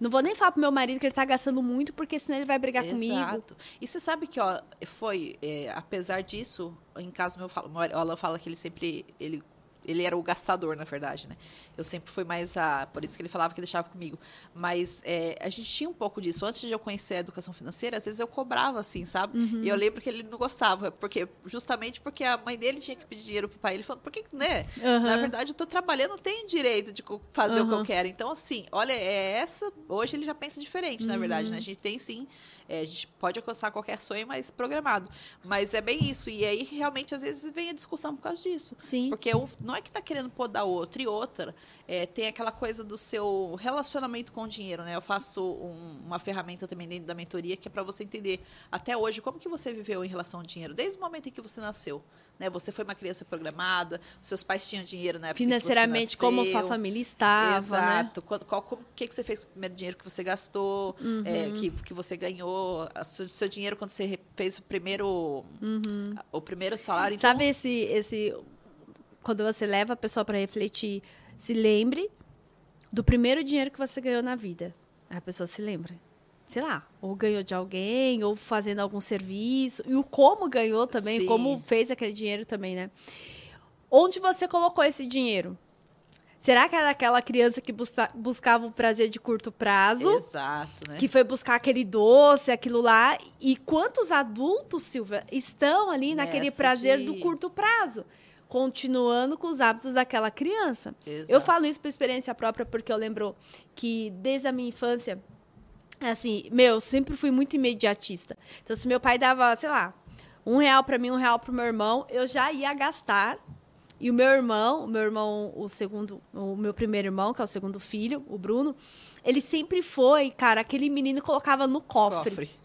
Não vou nem falar pro meu marido que ele tá gastando muito, porque senão ele vai brigar comigo. Exato. E você sabe que, ó, foi, é, apesar disso, em casa meu falo, o Alan fala que ele sempre, ele, ele era o gastador, na verdade, né? Eu sempre fui mais a, por isso que ele falava que deixava comigo. Mas é, a gente tinha um pouco disso. Antes de eu conhecer a educação financeira, às vezes eu cobrava, assim, sabe? Uhum. E eu lembro que ele não gostava, porque justamente porque a mãe dele tinha que pedir dinheiro pro pai. Ele falou, por que, né? Aham. Na verdade, eu tô trabalhando, eu tenho direito de fazer o que eu quero. Então, assim, olha, é essa. Hoje ele já pensa diferente, na verdade, Uhum. né? A gente tem sim. É, a gente pode alcançar qualquer sonho, mas programado. Mas é bem isso. E aí, realmente, às vezes, vem a discussão por causa disso. Sim. Porque um não é que tá querendo podar outro. E outra, é, tem aquela coisa do seu relacionamento com o dinheiro, né? Eu faço um- uma ferramenta também dentro da mentoria que é para você entender até hoje como que você viveu em relação ao dinheiro, desde o momento em que você nasceu. Né? Você foi uma criança programada, seus pais tinham dinheiro na época Financeiramente, como sua família estava, né? Exato. Quando, qual, como, o que, que você fez com o primeiro dinheiro que você gastou, Uhum. é, que, que você ganhou, a seu, seu dinheiro quando você fez o primeiro, o primeiro salário. Então, Uhum. Sabe esse, esse. Quando você leva a pessoa para refletir, se lembre do primeiro dinheiro que você ganhou na vida. A pessoa se lembra. Sei lá, ou ganhou de alguém, ou fazendo algum serviço. E o como ganhou também, Sim. como fez aquele dinheiro também, né? Onde você colocou esse dinheiro? Será que era aquela criança que busca- buscava o prazer de curto prazo? Exato, né? que foi buscar aquele doce, aquilo lá. E quantos adultos, Silvia, estão ali naquele Nessa prazer de- do curto prazo? Continuando com os hábitos daquela criança. Exato. Eu falo isso por experiência própria, porque eu lembro que desde a minha infância, assim, meu, eu sempre fui muito imediatista. Então, se meu pai dava, sei lá, um real para mim, um real pro meu irmão, eu já ia gastar. E o meu irmão, o meu irmão, o segundo, o meu primeiro irmão, que é o segundo filho, o Bruno, ele sempre foi, cara, aquele menino colocava no cofre. Cofre.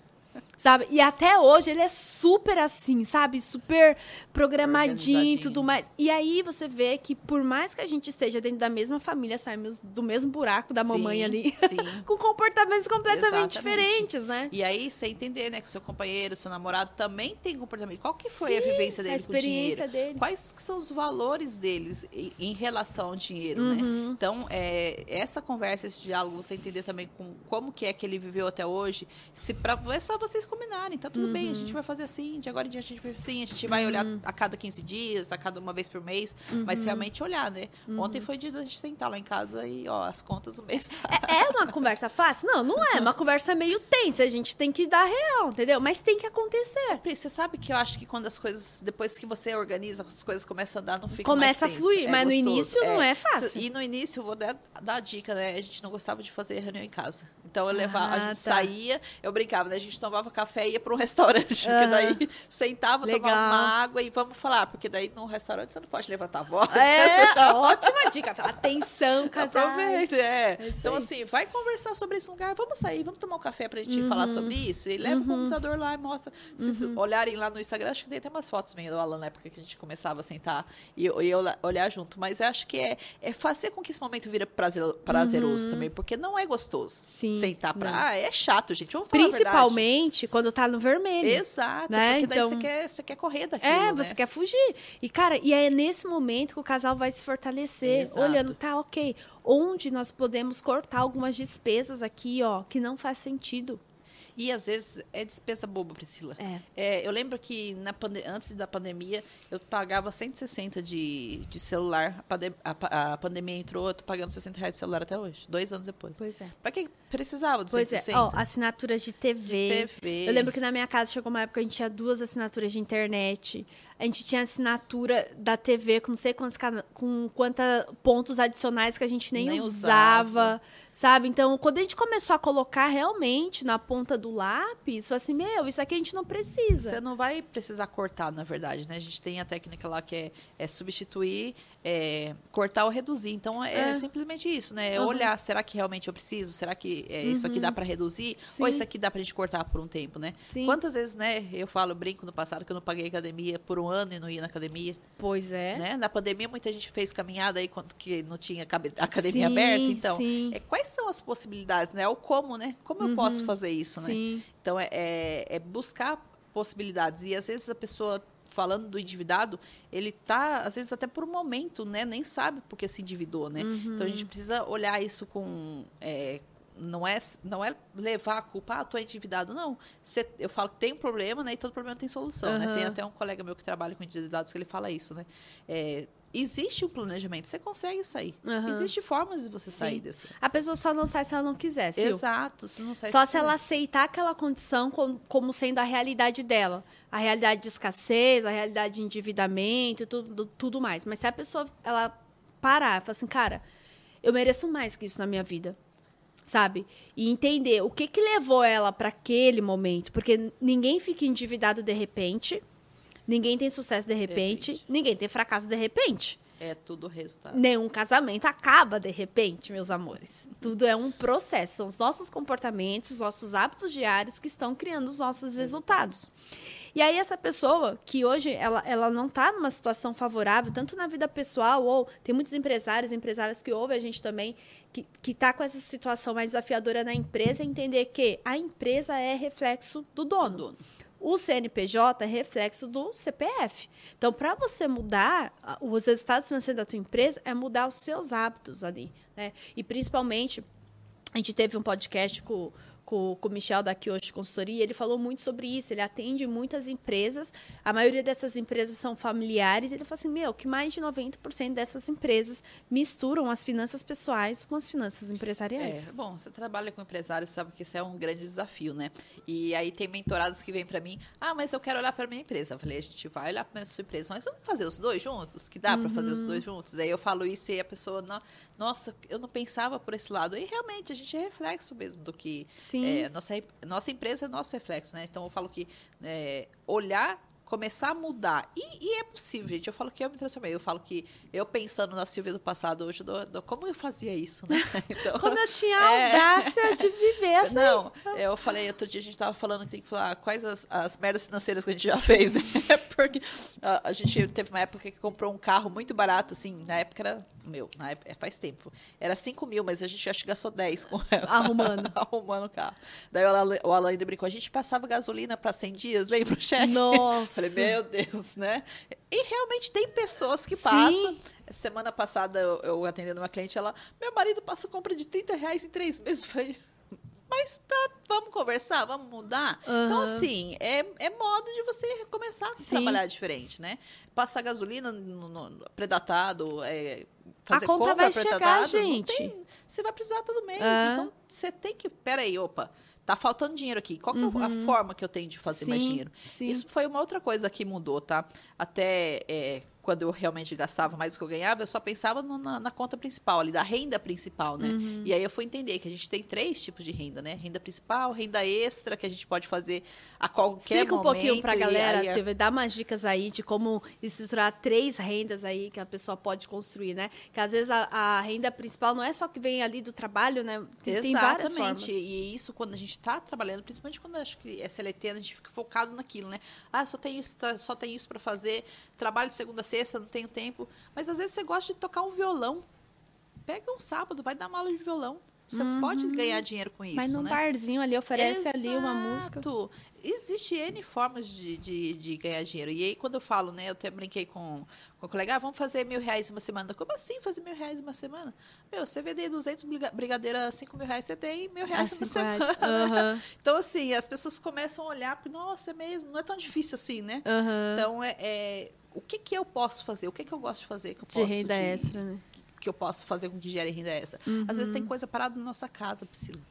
Sabe? E até hoje ele é super assim, sabe? Super programadinho e tudo mais. E aí você vê que por mais que a gente esteja dentro da mesma família, saímos do mesmo buraco da mamãe Sim, ali, Sim. com comportamentos completamente Exatamente. diferentes, né? E aí, você entender, né, que seu companheiro, seu namorado também tem comportamento. Qual que foi a Sim, vivência dele a experiência com o dinheiro? dele. Quais que são os valores deles em, relação ao dinheiro, né? Uhum. Então, é, essa conversa, esse diálogo, você entender também com como que é que ele viveu até hoje, se pra, é só vocês combinarem, tá tudo bem, a Uhum. gente vai fazer assim, de agora em diante a gente vai assim, a gente vai olhar a cada 15 dias, a cada uma vez por mês, Uhum. mas realmente olhar, né? Ontem foi dia da gente sentar lá em casa e, ó, as contas do mês tá É, é uma conversa fácil? Não, não é. Uma conversa meio tensa. A gente tem que dar real, entendeu? Mas tem que acontecer. Você sabe que eu acho que quando as coisas, depois que você organiza, as coisas começam a andar, não fica Começa a fluir, é mas no gostoso. início não é fácil. E no início, eu vou dar, dar a dica, né? A gente não gostava de fazer reunião em casa. Então eu levava, Ah, a gente tá. saía, eu brincava, né? A gente tomava café e ia para um restaurante. Porque Aham. daí sentava, Legal. tomava uma água e vamos falar. Porque daí num restaurante você não pode levantar a voz. É, Você tá- ótima dica. Atenção, casais. Aproveite, é. É então, assim, vai conversar sobre esse lugar, vamos sair, vamos tomar um café pra gente falar Uhum. sobre isso. E leva o computador lá e mostra. Se vocês olharem lá no Instagram, acho que tem até umas fotos minhas do Alan na época que a gente começava a sentar e, eu- e olhar junto. Mas eu acho que é, é fazer com que esse momento vira prazer- prazeroso também, porque não é gostoso Uhum. Sim, sentar não. Ah, é chato, gente. Vamos falar a. Principalmente quando tá no vermelho. Exato, né? porque daí Então- você, quer, você quer correr daquilo. É, né? você quer fugir. E, cara, e é nesse momento que o casal vai se fortalecer, Exato. olhando, tá, ok, onde nós podemos cortar algumas despesas aqui, ó, que não faz sentido. E às vezes é despesa boba, Priscila. É. É, eu lembro que na antes da pandemia eu pagava 160 de, de celular. A, a a pandemia entrou, eu tô pagando 60 reais de celular até hoje, dois anos depois. Pois é. Pra que precisava de Pois 160? é, ó, assinaturas de TV. De TV. Eu lembro que na minha casa chegou uma época que a gente tinha duas assinaturas de internet. A gente tinha assinatura da TV com não sei quantos com quantos pontos adicionais que a gente nem, Nem usava, usava. sabe? Então, quando a gente começou a colocar realmente na ponta do lápis, foi assim, meu, isso aqui a gente não precisa. Você não vai precisar cortar, na verdade, né? A gente tem a técnica lá que é, é substituir, é, cortar ou reduzir. Então, é, É. simplesmente isso, né? É Uhum. olhar, será que realmente eu preciso? Será que é, isso aqui dá pra reduzir? Sim. Ou isso aqui dá pra gente cortar por um tempo, né? Sim. Quantas vezes, né, eu falo, brinco no passado que eu não paguei academia por um ano e não ia na academia. Pois é. Né? Na pandemia, muita gente fez caminhada aí quando que não tinha academia Sim, aberta. Então, sim. é, quais são as possibilidades, né? O como, né? Como eu posso fazer isso, né? Então, é, é- é buscar possibilidades. E às vezes a pessoa, falando do endividado, ele tá, às vezes, até por um momento, né? Nem sabe porque se endividou, né? Então, a gente precisa olhar isso com. é, não é, não é levar a culpa, ah, tô endividado. Não. Cê- eu falo que tem um problema, né? E todo problema tem solução, né? Tem até um colega meu que trabalha com endividados que ele fala isso, né? É, existe um planejamento, você consegue sair. Aham. Existe formas de você sair Sim. desse. A pessoa só não sai se ela não quiser, Sil. Exato, você não sai Só se ela aceitar aquela condição como, como sendo a realidade dela. A realidade de escassez, a realidade de endividamento tudo, tudo mais. Mas se a pessoa ela parar e falar assim, cara, eu mereço mais que isso na minha vida. Sabe? E entender o que, que levou ela para aquele momento. Porque ninguém fica endividado de repente. Ninguém tem sucesso de repente. repente. Ninguém tem fracasso de repente. É tudo resultado. Nenhum casamento acaba de repente, meus amores. Tudo é um processo. São os nossos comportamentos, os nossos hábitos diários que estão criando os nossos resultados. E aí, essa pessoa que hoje ela, ela não está numa situação favorável, tanto na vida pessoal, ou tem muitos empresários, empresárias que ouvem a gente também, que, que tá com essa situação mais desafiadora na empresa, entender que a empresa é reflexo do dono. dono. O CNPJ é reflexo do CPF. Então, para você mudar os resultados financeiros da tua empresa, é mudar os seus hábitos ali. Né? E principalmente, a gente teve um podcast com, com, com o Michel da Kyoshi Consultoria, ele falou muito sobre isso. Ele atende muitas empresas, a maioria dessas empresas são familiares. Ele falou assim: meu, que mais de 90% dessas empresas misturam as finanças pessoais com as finanças empresariais. É, bom, você trabalha com empresários, sabe que isso é um grande desafio, né? E aí tem mentoradas que vêm para mim, ah, mas eu quero olhar para minha empresa. Eu falei, a gente vai olhar para sua empresa, mas vamos fazer os dois juntos? Que dá para fazer os dois juntos? Aí eu falo isso e a pessoa, "No- nossa, eu não pensava por esse lado. E realmente, a gente é reflexo mesmo do que... Sim. É, nossa, nossa empresa é nosso reflexo, né? Então eu falo que é, olhar começar a mudar. E, e é possível, gente. Eu falo que eu me transformei. Eu falo que eu pensando na Silvia do passado, hoje, como eu fazia isso, né? Então, Como eu tinha a É. audácia de viver assim. não, eu falei, outro dia a gente tava falando que tem que falar quais as, as merdas financeiras que a gente já fez, né? Porque a, a gente teve uma época que comprou um carro muito barato, assim, na época era, meu, na época, é, faz tempo, era 5 mil, mas a gente acho que gastou 10 com ela. Arrumando. Arrumando o carro. Daí o Alan, o Alan ainda brincou, a gente passava gasolina para 100 dias, lembra o cheque? Nossa. Falei, meu Deus, né? E realmente tem pessoas que Sim. passam. Semana passada, eu, eu atendendo uma cliente, ela, meu marido passa compra de 30 reais em três meses. Eu falei, mas tá, vamos conversar, vamos mudar? Então, Aham. assim, é, é modo de você começar a Sim. trabalhar diferente, né? Passar gasolina no, no- predatado, é, fazer conta compra vai chegar, predatado, não gente. tem- você vai precisar todo mês. É. Então, você tem que. Peraí, opa. Tá faltando dinheiro aqui. Qual que é a forma que eu tenho de fazer mais Sim, dinheiro? sim. Isso foi uma outra coisa que mudou, tá? Até é, quando eu realmente gastava mais do que eu ganhava, eu só pensava no- na, na conta principal, ali, da renda principal, né? Uhum. E aí eu fui entender que a gente tem três tipos de renda, né? Renda principal, renda extra, que a gente pode fazer a qualquer Explica um momento. pouquinho pra galera, aí Silvia, dá umas dicas aí de como estruturar três rendas aí que a pessoa pode construir, né? Que às vezes a, a renda principal não é só que vem ali do trabalho, né? Tem, tem várias formas. Exatamente. E isso quando a gente está trabalhando, principalmente quando acho que é CLT, a gente fica focado naquilo, né? Ah, só tem isso, tá- só tem isso para fazer, trabalho de segunda a sexta, não tenho tempo. Mas às vezes você gosta de tocar um violão. Pega um sábado, vai dar uma aula de violão. Você pode ganhar dinheiro com isso, Mas num né? barzinho ali oferece ali uma música. Exato. Existe N formas de, de, de ganhar dinheiro. E aí, quando eu falo, né? Eu até brinquei com, com o colega, ah, vamos fazer mil reais uma semana. Como assim fazer mil reais uma semana? Meu, você vender 200 briga- brigadeira, 5 mil reais, você tem mil Ah, reais uma cinco reais. semana. Aham, Então, assim, as pessoas começam a olhar, porque, nossa, é mesmo, não é tão difícil assim, né? aham. Então, é, é, o que que eu posso fazer? O que que eu gosto de fazer? Que eu De posso renda extra, né? que eu posso fazer com que gere renda extra. Às vezes tem coisa parada na nossa casa, Priscila.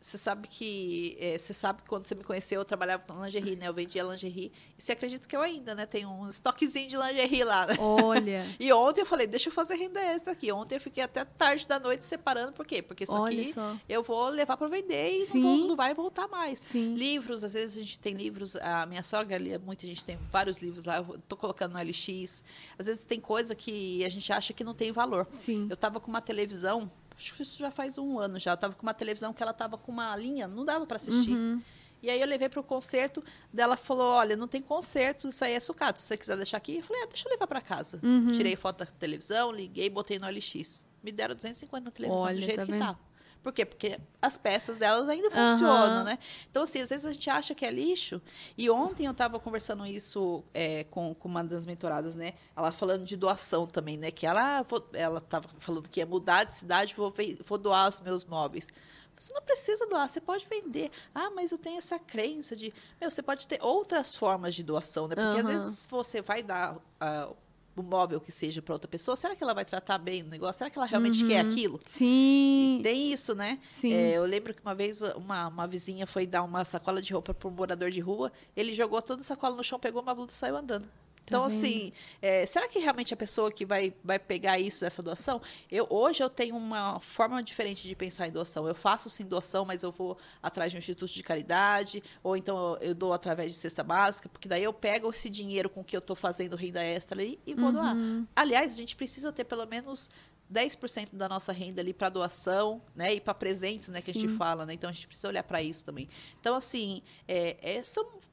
Você sabe que eh, você sabe que quando você me conheceu, eu trabalhava com lingerie, né? Eu vendia lingerie. E você acredita que eu ainda, né? Tenho um estoquezinho de lingerie lá, né? Olha. E ontem eu falei, deixa eu fazer renda extra aqui. Ontem eu fiquei até tarde da noite separando, por quê? Porque isso Olha aqui só. eu vou levar para vender e não, vou- não vai voltar mais. Sim. Livros, às vezes a gente tem livros, a minha sogra lia muito, a gente tem vários livros lá, eu tô colocando no LX. Às vezes tem coisa que a gente acha que não tem valor. Sim. Eu tava com uma televisão, acho que isso já faz um ano já, eu tava com uma televisão que ela tava com uma linha, não dava para assistir. Uhum. E aí eu levei para o concerto, dela falou, olha, não tem concerto, isso aí é sucata, se você quiser deixar aqui. Eu falei, ah, deixa eu levar para casa. Uhum. Tirei foto da televisão, liguei, botei no LX. Me deram 250 na televisão, Olha, do jeito tá que vendo? tá. Por quê? Porque as peças delas ainda funcionam, né? Então, assim, às vezes a gente acha que é lixo. E ontem eu estava conversando isso é, com, com uma das mentoradas, né? Ela falando de doação também, né? Que ela, ah, ela estava falando que ia mudar de cidade, vou, vou doar os meus móveis. Você não precisa doar, você pode vender. Ah, mas eu tenho essa crença de. Meu, você pode ter outras formas de doação, né? Porque às Aham. vezes você vai dar ah, o móvel que seja para outra pessoa, será que ela vai tratar bem o negócio? Será que ela realmente quer aquilo? Sim. Tem isso, né? Sim. É, eu lembro que uma vez uma, uma vizinha foi dar uma sacola de roupa para um morador de rua, ele jogou toda a sacola no chão, pegou uma blusa e saiu andando. Então, Tá vendo? assim, é, será que realmente a pessoa que vai, vai pegar isso, essa doação? Eu, hoje eu tenho uma forma diferente de pensar em doação. Eu faço sim doação, mas eu vou atrás de um instituto de caridade, ou então eu, eu dou através de cesta básica, porque daí eu pego esse dinheiro com que eu estou fazendo renda extra ali e vou doar. Uhum. Aliás, a gente precisa ter pelo menos 10% da nossa renda ali para doação, né? E para presentes, né? Que a Sim. gente fala, né? Então a gente precisa olhar para isso também. Então, assim, é, é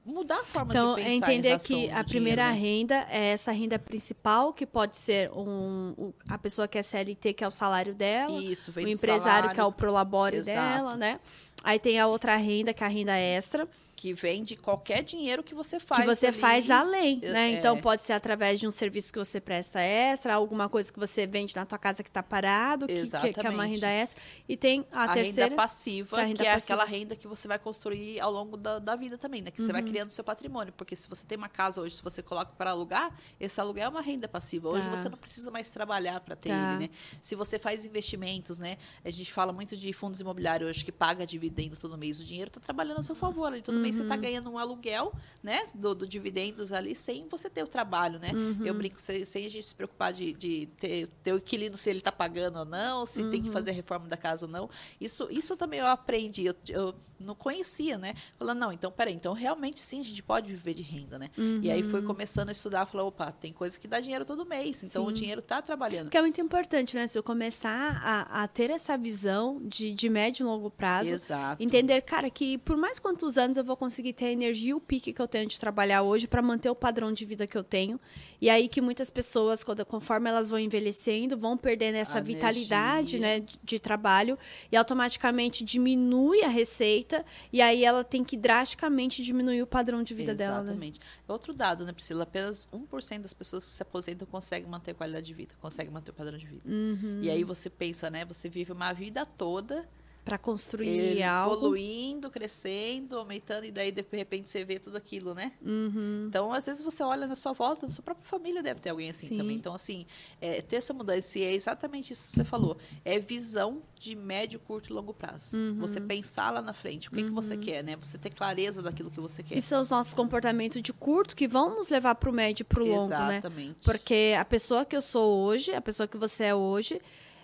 mudar a forma Então, de é pensar em entender relação que a primeira dinheiro, né? renda é essa renda principal, que pode ser um, o- a pessoa que é CLT, que é o salário dela, Isso, vem o empresário, que é o salário, prolabore Exato. dela, né? Aí tem a outra renda, que é a renda extra, que vem de qualquer dinheiro que você faz. que você ali. faz além, né? é. Então pode ser através de um serviço que você presta extra, alguma coisa que você vende na tua casa que está parado, que, que, que é uma renda extra. E tem a, a terceira. renda passiva, que é renda que é passiva. aquela renda que você vai construir ao longo da, da vida também, né? Que você vai Uhum. criando seu patrimônio. Porque se você tem uma casa hoje, se você coloca para alugar, esse aluguel é uma renda passiva. Hoje Tá. você não precisa mais trabalhar para ter Tá. ele, né? Se você faz investimentos, né? A gente fala muito de fundos imobiliários hoje que paga dividendo todo mês. O dinheiro está trabalhando a seu favor. Ali. Todo mês você está Uhum. ganhando um aluguel, né? Do, do dividendos ali, sem você ter o trabalho, né? Uhum. Eu brinco, sem, sem a gente se preocupar de, de ter, ter o inquilino se ele está pagando ou não, se tem Uhum. que fazer a reforma da casa ou não. Isso, isso também eu aprendi. Eu, eu não conhecia, né? Falando, não, então, peraí, então realmente sim, a gente pode viver de renda, né? E aí fui começando a estudar, falar, opa, tem coisa que dá dinheiro todo mês, então Sim. o dinheiro tá trabalhando. Porque é muito importante, né? Se eu começar a, a ter essa visão de, de médio e longo prazo, Exato. entender, cara, que por mais quantos anos eu vou conseguir ter a energia e o pique que eu tenho de trabalhar hoje para manter o padrão de vida que eu tenho. E aí que muitas pessoas, quando, conforme elas vão envelhecendo, vão perdendo essa A vitalidade, energia. né, de, de trabalho e automaticamente diminui a receita e aí ela tem que drasticamente diminuir o padrão de vida dela, né? Exatamente. Outro dado, né, Priscila? Apenas 1% das pessoas que se aposentam conseguem manter a qualidade de vida, conseguem manter o padrão de vida. Uhum. E aí você pensa, né? Você vive uma vida toda Para construir eh, algo. evoluindo, crescendo, aumentando, e daí de repente você vê tudo aquilo, né? Uhum. Então, às vezes você olha na sua volta, na sua própria família deve ter alguém assim Sim. também. Então, assim, é, ter essa mudança, e é exatamente isso que você falou. É visão de médio, curto e longo prazo. Uhum. Você pensar lá na frente, o que, que você quer, né? Você ter clareza daquilo que você quer. E são os nossos comportamentos de curto que vão nos levar para o médio e para o longo, né? Exatamente. Porque a pessoa que eu sou hoje, a pessoa que você é hoje,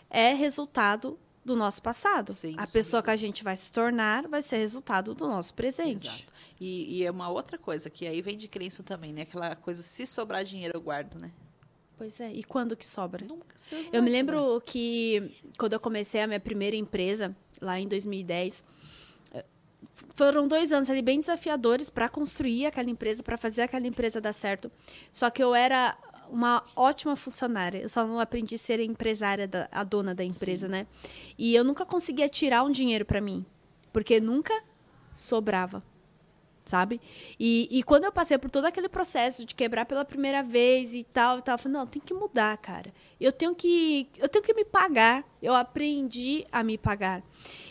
é resultado do nosso passado. Sim, a pessoa que a gente vai se tornar vai ser resultado do nosso presente. Exato. E, e é uma outra coisa, que aí vem de crença também, né? Aquela coisa, se sobrar dinheiro, eu guardo, né? Pois é. E quando que sobra? Nunca. Eu me sobrar. lembro que quando eu comecei a minha primeira empresa, lá em 2010, eh, foram dois anos ali bem desafiadores para construir aquela empresa, para fazer aquela empresa dar certo. Só que eu era uma ótima funcionária. Eu só não aprendi a ser a empresária, da, a dona da empresa, Sim. né? E eu nunca conseguia tirar um dinheiro para mim, porque nunca sobrava sabe? E, e quando eu passei por todo aquele processo de quebrar pela primeira vez e tal, e tal, eu falei, não, tem que mudar, cara. Eu tenho que, eu tenho que me pagar. Eu aprendi a me pagar.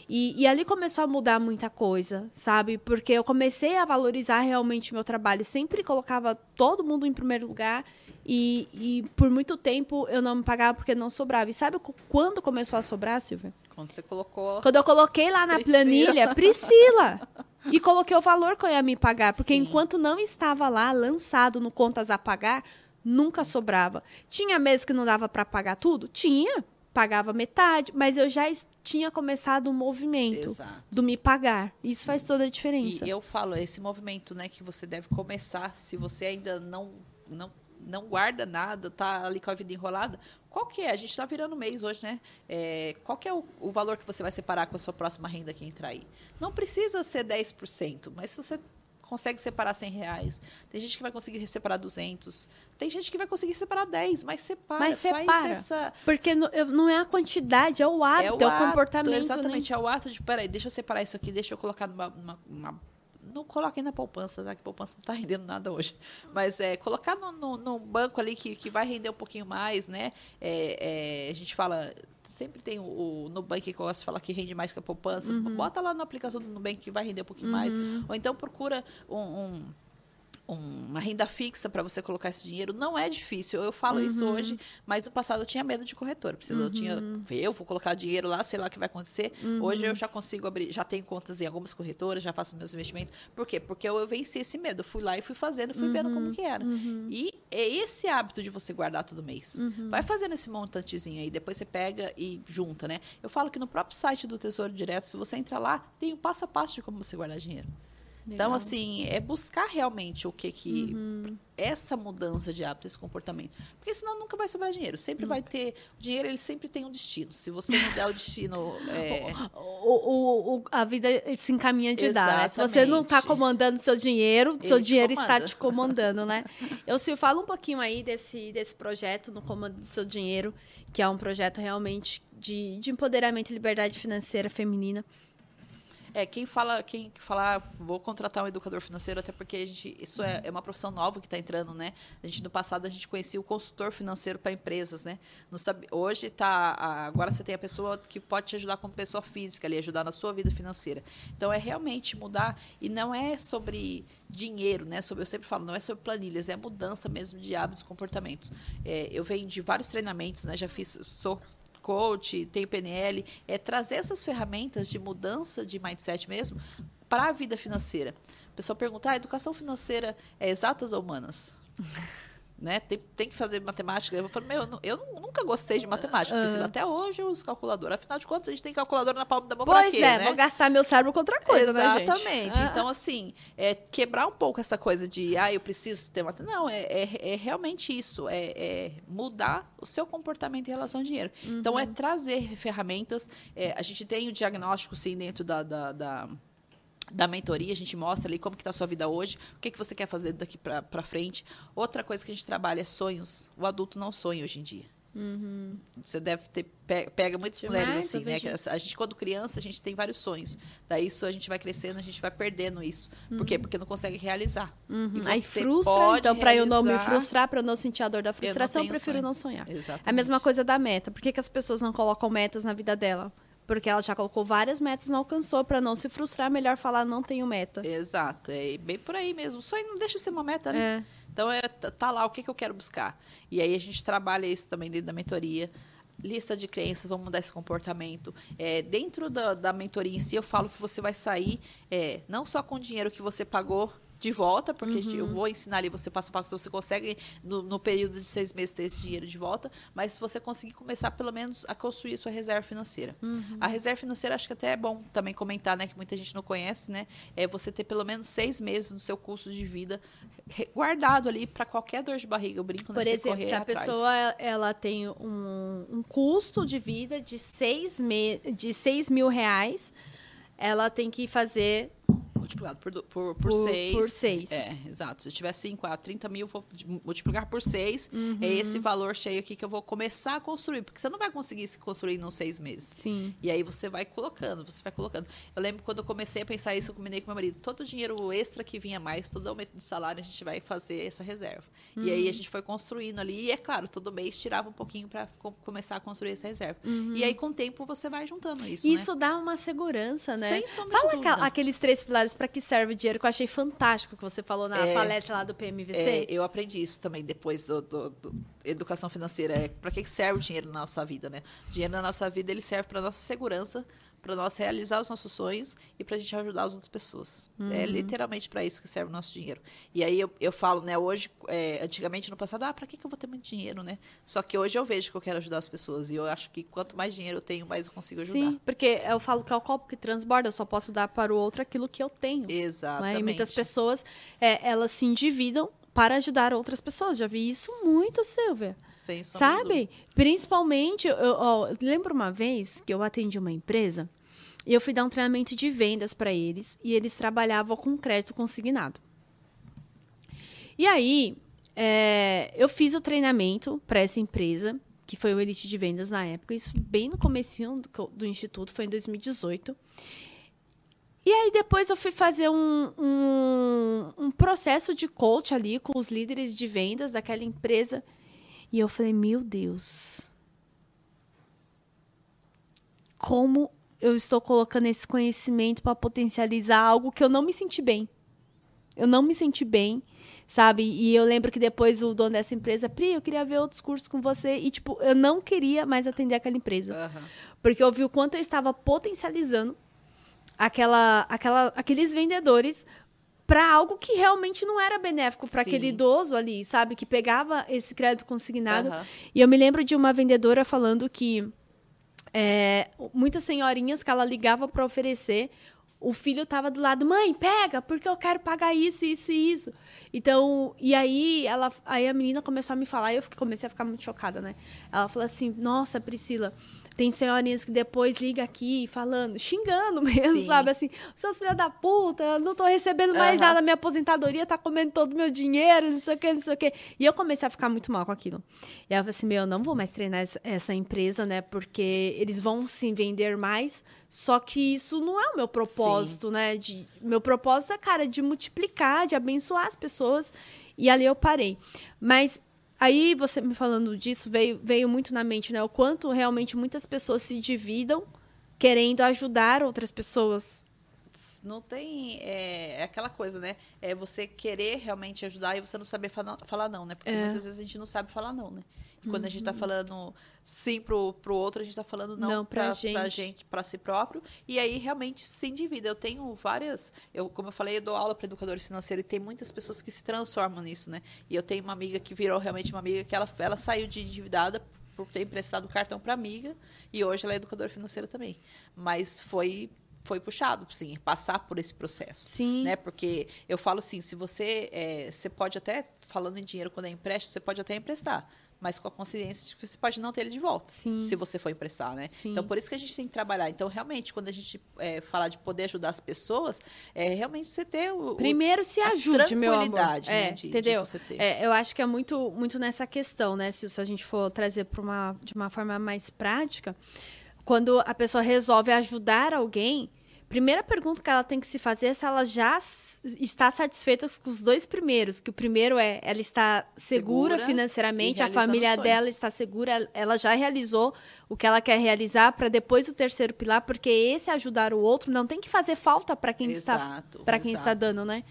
E, e ali começou a mudar muita coisa, sabe? Porque eu comecei a valorizar realmente meu trabalho. Sempre colocava todo mundo em primeiro lugar. E, e por muito tempo eu não me pagava porque não sobrava. E sabe quando começou a sobrar, Silvia? Quando você colocou. Quando eu coloquei lá na Priscila. planilha, Priscila. E coloquei o valor que eu ia me pagar. Porque Sim. enquanto não estava lá, lançado no Contas a Pagar, nunca sobrava. Tinha meses que não dava para pagar tudo? Tinha. Pagava metade. Mas eu já tinha começado um movimento Exato. do me pagar. Isso faz toda a diferença. E eu falo, esse movimento, né, que você deve começar, se você ainda não, não, não guarda nada, tá ali com a vida enrolada, qual que é? A gente está virando mês hoje, né? É, qual que é o, o, valor que você vai separar com a sua próxima renda que entrar aí? Não precisa ser 10%, mas se você consegue separar 100 reais, tem gente que vai conseguir separar 200, tem gente que vai conseguir separar 10, mas separa. Mas separa. Essa... Porque não é a quantidade, é o hábito, é o, é o ato, comportamento. Exatamente, né? é o ato de, peraí, deixa eu separar isso aqui, deixa eu colocar numa uma, uma não coloquem na poupança, tá? Que poupança não está rendendo nada hoje. Mas é, colocar no, no, no, banco ali que, que vai render um pouquinho mais, né? É, é, a gente fala, sempre tem o, o Nubank que gosta de falar que rende mais que a poupança. Uhum. Bota lá na aplicação do Nubank que vai render um pouquinho uhum. mais. Ou então procura um, um uma renda fixa para você colocar esse dinheiro não é difícil. Eu falo uhum. isso hoje, mas no passado eu tinha medo de corretor. Uhum. Eu tinha, eu vou colocar dinheiro lá, sei lá o que vai acontecer. Uhum. Hoje eu já consigo abrir, já tenho contas em algumas corretoras, já faço meus investimentos. Por quê? Porque eu, eu venci esse medo. Eu fui lá e fui fazendo, fui vendo como uhum. que era. Uhum. E é esse hábito de você guardar todo mês. Uhum. Vai fazendo esse montantezinho aí, depois você pega e junta, né? Eu falo que no próprio site do Tesouro Direto, se você entrar lá, tem o passo a passo de como você guardar dinheiro. Então, Legal. Então, assim, é buscar realmente o que que... Uhum. Essa mudança de hábito, esse comportamento. Porque senão nunca vai sobrar dinheiro. Sempre vai ter... O dinheiro, ele sempre tem um destino. Se você não der o destino... É... O, o, o, a vida se encaminha de dar, né? Se você não está comandando seu dinheiro, ele seu dinheiro comanda. está te comandando, né? Eu se falo um pouquinho aí desse, desse projeto no comando do seu dinheiro, que é um projeto realmente de, de empoderamento e liberdade financeira feminina. É, quem fala, quem fala, ah, vou contratar um educador financeiro, até porque a gente, isso é, é uma profissão nova que está entrando, né? A gente, no passado, a gente conhecia o consultor financeiro para empresas, né? No, hoje tá, agora você tem a pessoa que pode te ajudar como pessoa física ali, ajudar na sua vida financeira. Então, é realmente mudar, e não é sobre dinheiro, né? Sobre, eu sempre falo, não é sobre planilhas, é mudança mesmo de hábitos, comportamentos. É, eu venho de vários treinamentos, né? Já fiz, sou coach, tem PNL, é trazer essas ferramentas de mudança de mindset mesmo para a vida financeira. O pessoal pergunta, ah, educação financeira é exatas ou humanas? Né? Tem, tem que fazer matemática. Eu falo, meu, eu, nunca gostei de matemática. Uhum. Até hoje eu uso calculadora. Afinal de contas, a gente tem calculadora na palma da mão pois quê, é, né? vou gastar meu cérebro com outra coisa, Exatamente. né, Exatamente. Uhum. Então, assim, é quebrar um pouco essa coisa de, ah, eu preciso ter matemática. Não, é, é, é realmente isso. É, é, mudar o seu comportamento em relação ao dinheiro. Uhum. Então, é trazer ferramentas. É, a gente tem o diagnóstico, sim, dentro da, da, da da mentoria, a gente mostra ali como que está a sua vida hoje, o que, que você quer fazer daqui para frente. Outra coisa que a gente trabalha é sonhos. O adulto não sonha hoje em dia. Uhum. Você deve ter pega muitas Demais, mulheres assim, né? A gente quando criança a gente tem vários sonhos. Daí isso a gente vai crescendo, a gente vai perdendo isso. Uhum. Por quê? Porque não consegue realizar. Uhum. Aí frustra. Então para eu não me frustrar, para eu não sentir a dor da frustração, eu, eu prefiro sonho. não sonhar. Exatamente. É a mesma coisa da meta. Por que, que as pessoas não colocam metas na vida dela? Porque ela já colocou várias metas não alcançou. Para não se frustrar, melhor falar não tenho meta. Exato. É bem por aí mesmo. Só não deixa ser uma meta, né? É. Então, é, tá lá o que, que eu quero buscar. E aí a gente trabalha isso também dentro da mentoria lista de crenças, vamos mudar esse comportamento. É, dentro da, da mentoria em si, eu falo que você vai sair é, não só com o dinheiro que você pagou de volta, porque uhum. eu vou ensinar ali você passo a passo, você consegue no, no, período de seis meses ter esse dinheiro de volta, mas se você conseguir começar pelo menos a construir sua reserva financeira. Uhum. A reserva financeira acho que até é bom também comentar, né, que muita gente não conhece, né, é você ter pelo menos seis meses no seu custo de vida guardado ali para qualquer dor de barriga, eu brinco Por exemplo, se a atrás. pessoa ela tem um, um custo de vida de seis, me de seis mil reais, ela tem que fazer multiplicado por, por, por, por, seis. Por seis. É, exato. Se eu tiver 5 a 30 mil, vou multiplicar por seis. Uhum. É esse valor cheio aqui que eu vou começar a construir. Porque você não vai conseguir se construir em seis meses. Sim. E aí você vai colocando, você vai colocando. Eu lembro quando eu comecei a pensar isso, eu combinei com meu marido. Todo o dinheiro extra que vinha mais, todo aumento de salário, a gente vai fazer essa reserva. Uhum. E aí a uhum. gente foi construindo ali. E é claro, todo mês tirava um pouquinho para começar a construir essa reserva. Uhum. E aí, com o tempo, você vai juntando isso. Isso né? dá uma segurança, né? Sem sombra Fala aqueles três pilares para que serve o dinheiro, que eu achei fantástico que você falou na é, palestra lá do PMVC. É, eu aprendi isso também depois do, do, do educação financeira. É, para que serve o dinheiro na nossa vida, né? O dinheiro na nossa vida ele serve para nossa segurança, para nós realizar os nossos sonhos e para a gente ajudar as outras pessoas. É uhum. É literalmente para isso que serve o nosso dinheiro. E aí eu, eu falo, né, hoje, é, antigamente no passado, ah, para que, que eu vou ter muito dinheiro, né? Só que hoje eu vejo que eu quero ajudar as pessoas e eu acho que quanto mais dinheiro eu tenho, mais eu consigo ajudar. Sim, porque eu falo que é o copo que transborda, eu só posso dar para o outro aquilo que eu tenho. Exatamente. Né? E muitas pessoas, é, elas se endividam para ajudar outras pessoas. Já vi isso muito, Silvia. Sem Sabe? Principalmente, eu, lembro uma vez que eu atendi uma empresa e eu fui dar um treinamento de vendas para eles e eles trabalhavam com crédito consignado. E aí, é, eu fiz o treinamento para essa empresa, que foi o Elite de Vendas na época, isso bem no comecinho do, do instituto, foi em 2018. E aí depois eu fui fazer um, um, um processo de coach ali com os líderes de vendas daquela empresa. E eu falei, meu Deus. Como eu estou colocando esse conhecimento para potencializar algo que eu não me senti bem. Eu não me senti bem, sabe? E eu lembro que depois o dono dessa empresa, Pri, eu queria ver outros cursos com você. E, tipo, eu não queria mais atender aquela empresa. Aham. Porque eu vi o quanto eu estava potencializando aquela, aquela, aqueles vendedores para algo que realmente não era benéfico para aquele idoso ali, sabe? Que pegava esse crédito consignado. Aham. E eu me lembro de uma vendedora falando que é, muitas senhorinhas que ela ligava para oferecer, o filho estava do lado, mãe, pega, porque eu quero pagar isso, isso e isso. Então, e aí ela, aí a menina começou a me falar, e eu comecei a ficar muito chocada, né? Ela falou assim: "Nossa, Priscila, tem senhorinhas que depois liga aqui falando, xingando mesmo, Sim. sabe? Assim, seus filhos da puta, não tô recebendo mais Aham. nada, minha aposentadoria tá comendo todo o meu dinheiro, não sei o que, não sei o que. E eu comecei a ficar muito mal com aquilo. E ela falou assim: meu, eu não vou mais treinar essa, empresa, né? Porque eles vão sim vender mais, só que isso não é o meu propósito, né? De, meu propósito é, cara, de multiplicar, de abençoar as pessoas. E ali eu parei. Mas aí você me falando disso veio, veio muito na mente, né? O quanto realmente muitas pessoas se dividam querendo ajudar outras pessoas. Não tem. É, é aquela coisa, né? É você querer realmente ajudar e você não saber fala- falar não, né? Porque É. muitas vezes a gente não sabe falar não, né? Quando a gente tá falando sim pro, pro outro, a gente tá falando não, Não pra pra, gente. pra gente, pra si próprio. E aí realmente se endivida. Eu tenho várias. Eu, como eu falei, eu dou aula para educadores financeiros e tem muitas pessoas que se transformam nisso, né? E eu tenho uma amiga que virou realmente uma amiga que ela, ela saiu de endividada por ter emprestado o cartão para amiga e hoje ela é educadora financeira também. Mas foi foi puxado, sim, passar por esse processo Sim. né? Porque eu falo assim, se você, é, você pode até, falando em dinheiro quando é empréstimo, você pode até emprestar, mas com a consciência de que você pode não ter ele de volta, Sim. se você for emprestar, né? Sim. Então, por isso que a gente tem que trabalhar. Então, realmente, quando a gente é, falar de poder ajudar as pessoas, é realmente você ter o... o- Primeiro se ajude, meu amor. né, É, de- de entendeu? você ter. É, eu acho que é muito, muito nessa questão, né? Se, se a gente for trazer para uma, de uma forma mais prática, quando a pessoa resolve ajudar alguém, primeira pergunta que ela tem que se fazer é se ela já está satisfeita com os dois primeiros. Que o primeiro é ela está segura, Segura financeiramente, a família dela está segura, ela já realizou o que ela quer realizar para depois o terceiro pilar, porque esse ajudar o outro não tem que fazer falta para quem está Exato, para quem está dando, né?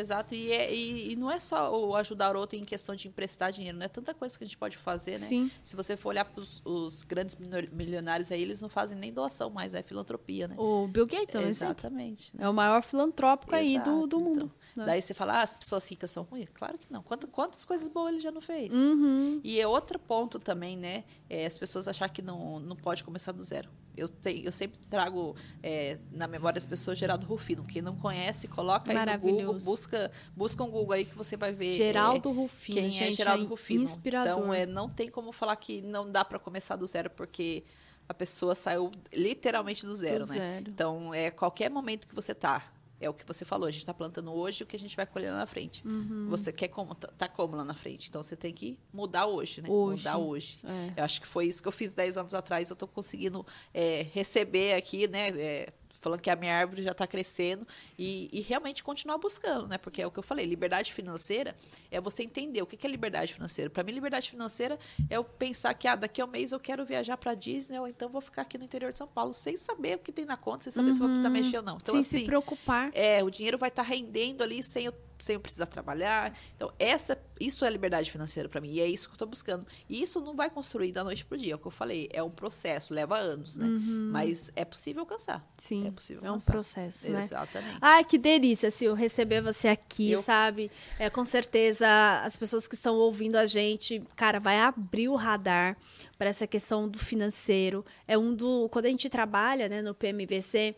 Exato, e, é- e, e não é só o ajudar outro em questão de emprestar dinheiro, né? Tanta coisa que a gente pode fazer, né? Sim. Se você for olhar para os grandes milio- milionários aí, eles não fazem nem doação mais, é filantropia, né? O Bill Gates é um. Exatamente. né? É o maior filantrópico aí do, Exato, do mundo. então. né? Daí você fala, ah, as pessoas ricas são ruins? Claro que não. Quantas, quantas coisas boas ele já não fez? Uhum. E é outro ponto também, né? É as pessoas achar que não, não pode começar do zero. Eu, eu sempre trago é, na memória das pessoas Geraldo Rufino. Quem não conhece, coloca aí no Google, Maravilhoso. Busca, busca um Google aí que você vai ver. é, Geraldo Rufino, quem gente, é Geraldo é Rufino. inspirador. Então, é, não tem como falar que não dá para começar do zero, porque a pessoa saiu literalmente do zero, Do né? zero. Então, é qualquer momento que você tá, é o que você falou, a gente está plantando hoje o que a gente vai colher lá na frente. Uhum. Você quer como tá, tá como lá na frente, então você tem que mudar hoje, né? Hoje. Mudar hoje. É. Eu acho que foi isso que eu fiz 10 anos atrás, eu estou conseguindo é, receber aqui, né? é, falando que a minha árvore já está crescendo e, e realmente continuar buscando, né? Porque é o que eu falei, liberdade financeira é você entender o que é liberdade financeira. Para mim, liberdade financeira é eu pensar que ah, daqui a um mês eu quero viajar para Disney ou então vou ficar aqui no interior de São Paulo sem saber o que tem na conta, sem saber se vou precisar mexer ou não. Então, Sem assim, se preocupar. é, o dinheiro vai estar rendendo ali sem eu, sem precisar trabalhar. Então, essa, isso é liberdade financeira para mim. E é isso que eu estou buscando. E isso não vai construir da noite pro dia. É o que eu falei. É um processo, leva anos, né? Mas é possível alcançar. Uhum. Sim, É possível é um alcançar. processo, né? Exatamente. Ai, que delícia, Sil, receber você aqui, Eu- sabe? É, com certeza, as pessoas que estão ouvindo a gente, cara, vai abrir o radar para essa questão do financeiro. É um do. Quando a gente trabalha né, no PMVC,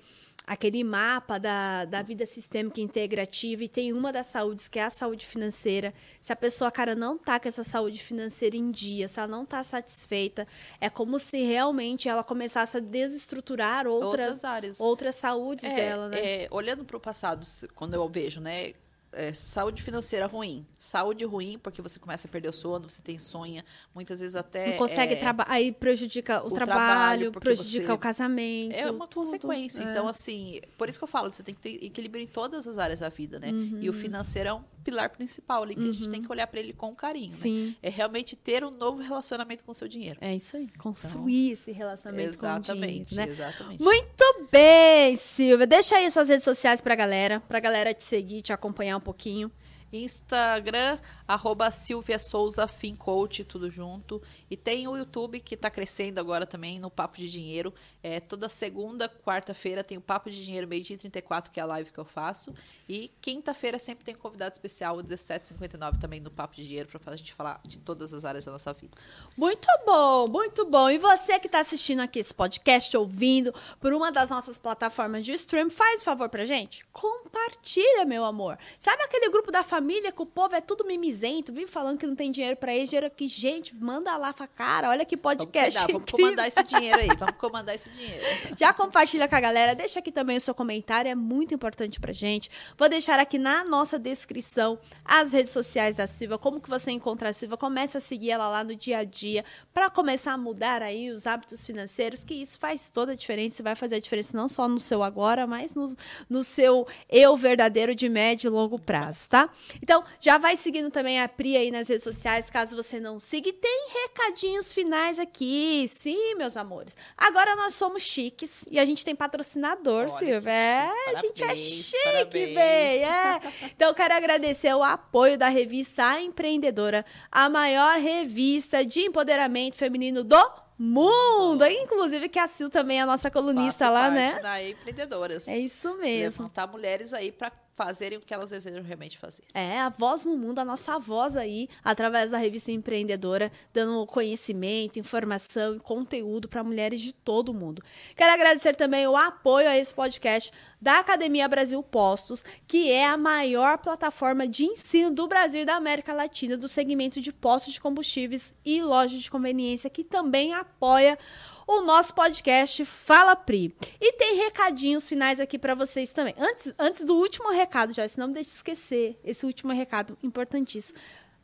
aquele mapa da, da vida sistêmica integrativa e tem uma das saúdes, que é a saúde financeira. Se a pessoa, cara, não tá com essa saúde financeira em dia, se ela não tá satisfeita, é como se realmente ela começasse a desestruturar outras, Outras áreas. outras saúdes É, dela, né? é, olhando para o passado, quando eu vejo, né? É, saúde financeira ruim. Saúde ruim porque você começa a perder o sono, você tem sonha, muitas vezes até. não consegue é, trabalhar, aí prejudica o, o trabalho, prejudica você- o casamento. É uma tudo. consequência. É. Então, assim, por isso que eu falo, você tem que ter equilíbrio em todas as áreas da vida, né? E Uhum. o financeiro é um pilar principal ali, que a gente tem que olhar para ele com carinho. né? Sim. É realmente ter um novo relacionamento com o seu dinheiro. É isso aí. Construir esse relacionamento com o Exatamente, dinheiro, né? exatamente. Muito bem, Silvia. Deixa aí suas redes sociais pra galera, pra galera te seguir, te acompanhar um pouquinho. Instagram, arroba Silvia Souza Fincoach, tudo junto. E tem o YouTube que está crescendo agora também, no Papo de Dinheiro. É, toda segunda, quarta-feira tem o Papo de Dinheiro, meio-dia e 34, que é a live que eu faço. E quinta-feira sempre tem convidado especial, 17h59 também no Papo de Dinheiro, para a gente falar de todas as áreas da nossa vida. Muito bom, muito bom. E você que está assistindo aqui esse podcast, ouvindo por uma das nossas plataformas de stream, faz favor pra gente? Compartilha, meu amor. Sabe aquele grupo da família que o povo é tudo mimizento, vive falando que não tem dinheiro pra eles, dinheiro aqui, gente, manda lá pra cara, olha que Vamos, podcast vamos incrível. comandar esse dinheiro aí, vamos comandar esse dinheiro. Já compartilha com a galera, deixa aqui também o seu comentário, é muito importante pra gente. Vou deixar aqui na nossa descrição as redes sociais da Silva, como que você encontra a Silva, comece a seguir ela lá no dia a dia, pra começar a mudar aí os hábitos financeiros, que isso faz toda a diferença, e vai fazer a diferença não só no seu agora, mas no, no seu eu verdadeiro de médio e longo prazo, tá? Então, já vai seguindo também a Pri aí nas redes sociais, caso você não siga. E tem recadinhos finais aqui, sim, meus amores. Agora nós somos chiques e a gente tem patrocinador, Olha Silvia. É, chique. a gente é Parabéns, chique, parabéns. bem. É. Então, eu quero agradecer o apoio da revista A Empreendedora, a maior revista de empoderamento feminino do mundo. Inclusive, que a Sil também é a nossa colunista Faço lá, né? Da Empreendedoras. É isso mesmo. Levantar mulheres aí para fazerem o que elas desejam realmente fazer. É, a voz no mundo, a nossa voz aí, através da revista empreendedora, dando conhecimento, informação e conteúdo para mulheres de todo o mundo. Quero agradecer também o apoio a esse podcast da Academia Brasil Postos, que é a maior plataforma de ensino do Brasil e da América Latina do segmento de postos de combustíveis e lojas de conveniência, que também apoia o nosso podcast Fala Pri. E tem recadinhos finais aqui para vocês também. Antes, antes do último recado, Joyce, não me deixe esquecer esse último recado importantíssimo.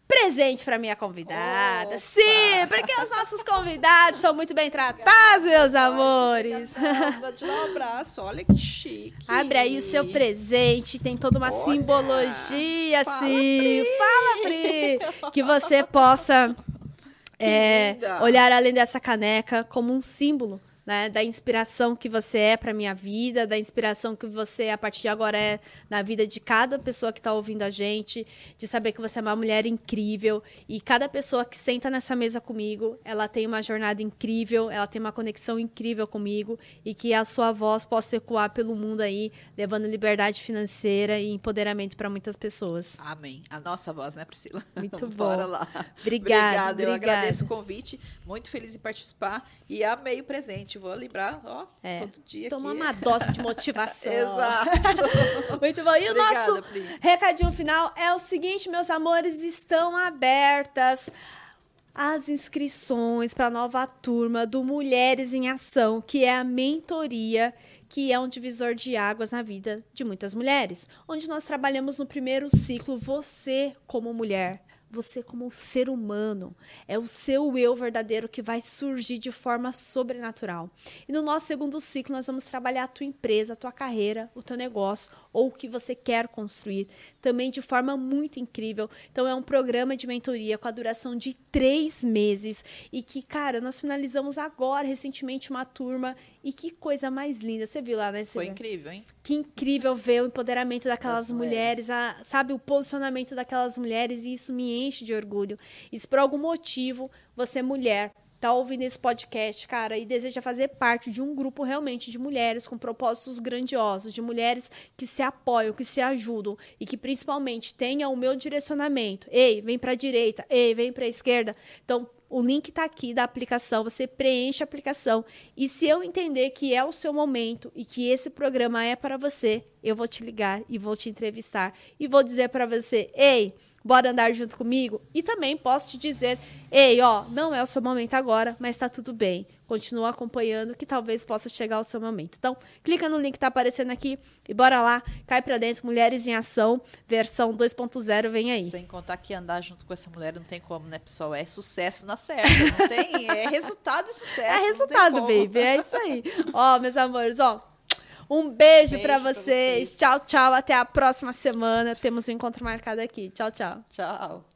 Presente para minha convidada. Opa! Sim, porque os nossos convidados são muito bem tratados, meus amores. Vou te dar um abraço, olha que chique. Abre aí o seu presente, tem toda uma Olha, simbologia, fala, assim. Pri. Fala, Pri! Que você possa é, olhar além dessa caneca como um símbolo. Né, da inspiração que você é para minha vida, da inspiração que você a partir de agora é na vida de cada pessoa que está ouvindo a gente, de saber que você é uma mulher incrível e cada pessoa que senta nessa mesa comigo, ela tem uma jornada incrível, ela tem uma conexão incrível comigo e que a sua voz possa ecoar pelo mundo aí, levando liberdade financeira e empoderamento para muitas pessoas. Amém. A nossa voz, né, Priscila? Muito Bora bom. lá. Obrigada, Obrigada, eu obrigada. agradeço o convite. Muito feliz em participar e amei o presente. Vou lembrar, ó, É, todo dia Toma aqui. uma dose de motivação. Exato. Muito bom. E o Obrigada, nosso Pri. recadinho final é o seguinte, meus amores, estão abertas as inscrições para a nova turma do Mulheres em Ação, que é a mentoria que é um divisor de águas na vida de muitas mulheres, onde nós trabalhamos no primeiro ciclo você como mulher, você como ser humano, é o seu eu verdadeiro que vai surgir de forma sobrenatural. E no nosso segundo ciclo nós vamos trabalhar a tua empresa, a tua carreira, o teu negócio ou o que você quer construir, também de forma muito incrível. Então é um programa de mentoria com a duração de três meses e que, cara, nós finalizamos agora recentemente uma turma e que coisa mais linda. Você viu lá, né? Foi Silvia? incrível, hein? Que incrível ver o empoderamento daquelas Das mulheres, a- sabe, o posicionamento daquelas mulheres, e isso me enche de orgulho. E se por algum motivo você, mulher, tá ouvindo esse podcast, cara, e deseja fazer parte de um grupo realmente de mulheres com propósitos grandiosos, de mulheres que se apoiam, que se ajudam e que principalmente tenha o meu direcionamento. Ei, vem pra direita, ei, vem pra esquerda. Então, o link tá aqui da aplicação, você preenche a aplicação. E se eu entender que é o seu momento e que esse programa é para você, eu vou te ligar e vou te entrevistar e vou dizer para você: "Ei, bora andar junto comigo?" E também posso te dizer: "Ei, ó, não é o seu momento agora, mas tá tudo bem. Continua acompanhando que talvez possa chegar o seu momento." Então, clica no link que tá aparecendo aqui e bora lá, cai para dentro, Mulheres em Ação, versão 2.0 vem aí. Sem contar que andar junto com essa mulher não tem como, né, pessoal? É sucesso na certa. Não tem. É resultado e sucesso. É não tem resultado, baby. É isso aí. ó, meus amores, ó. Um beijo, Beijo pra vocês. vocês. Tchau, tchau. Até a próxima semana. Temos um encontro marcado aqui. Tchau, tchau. Tchau.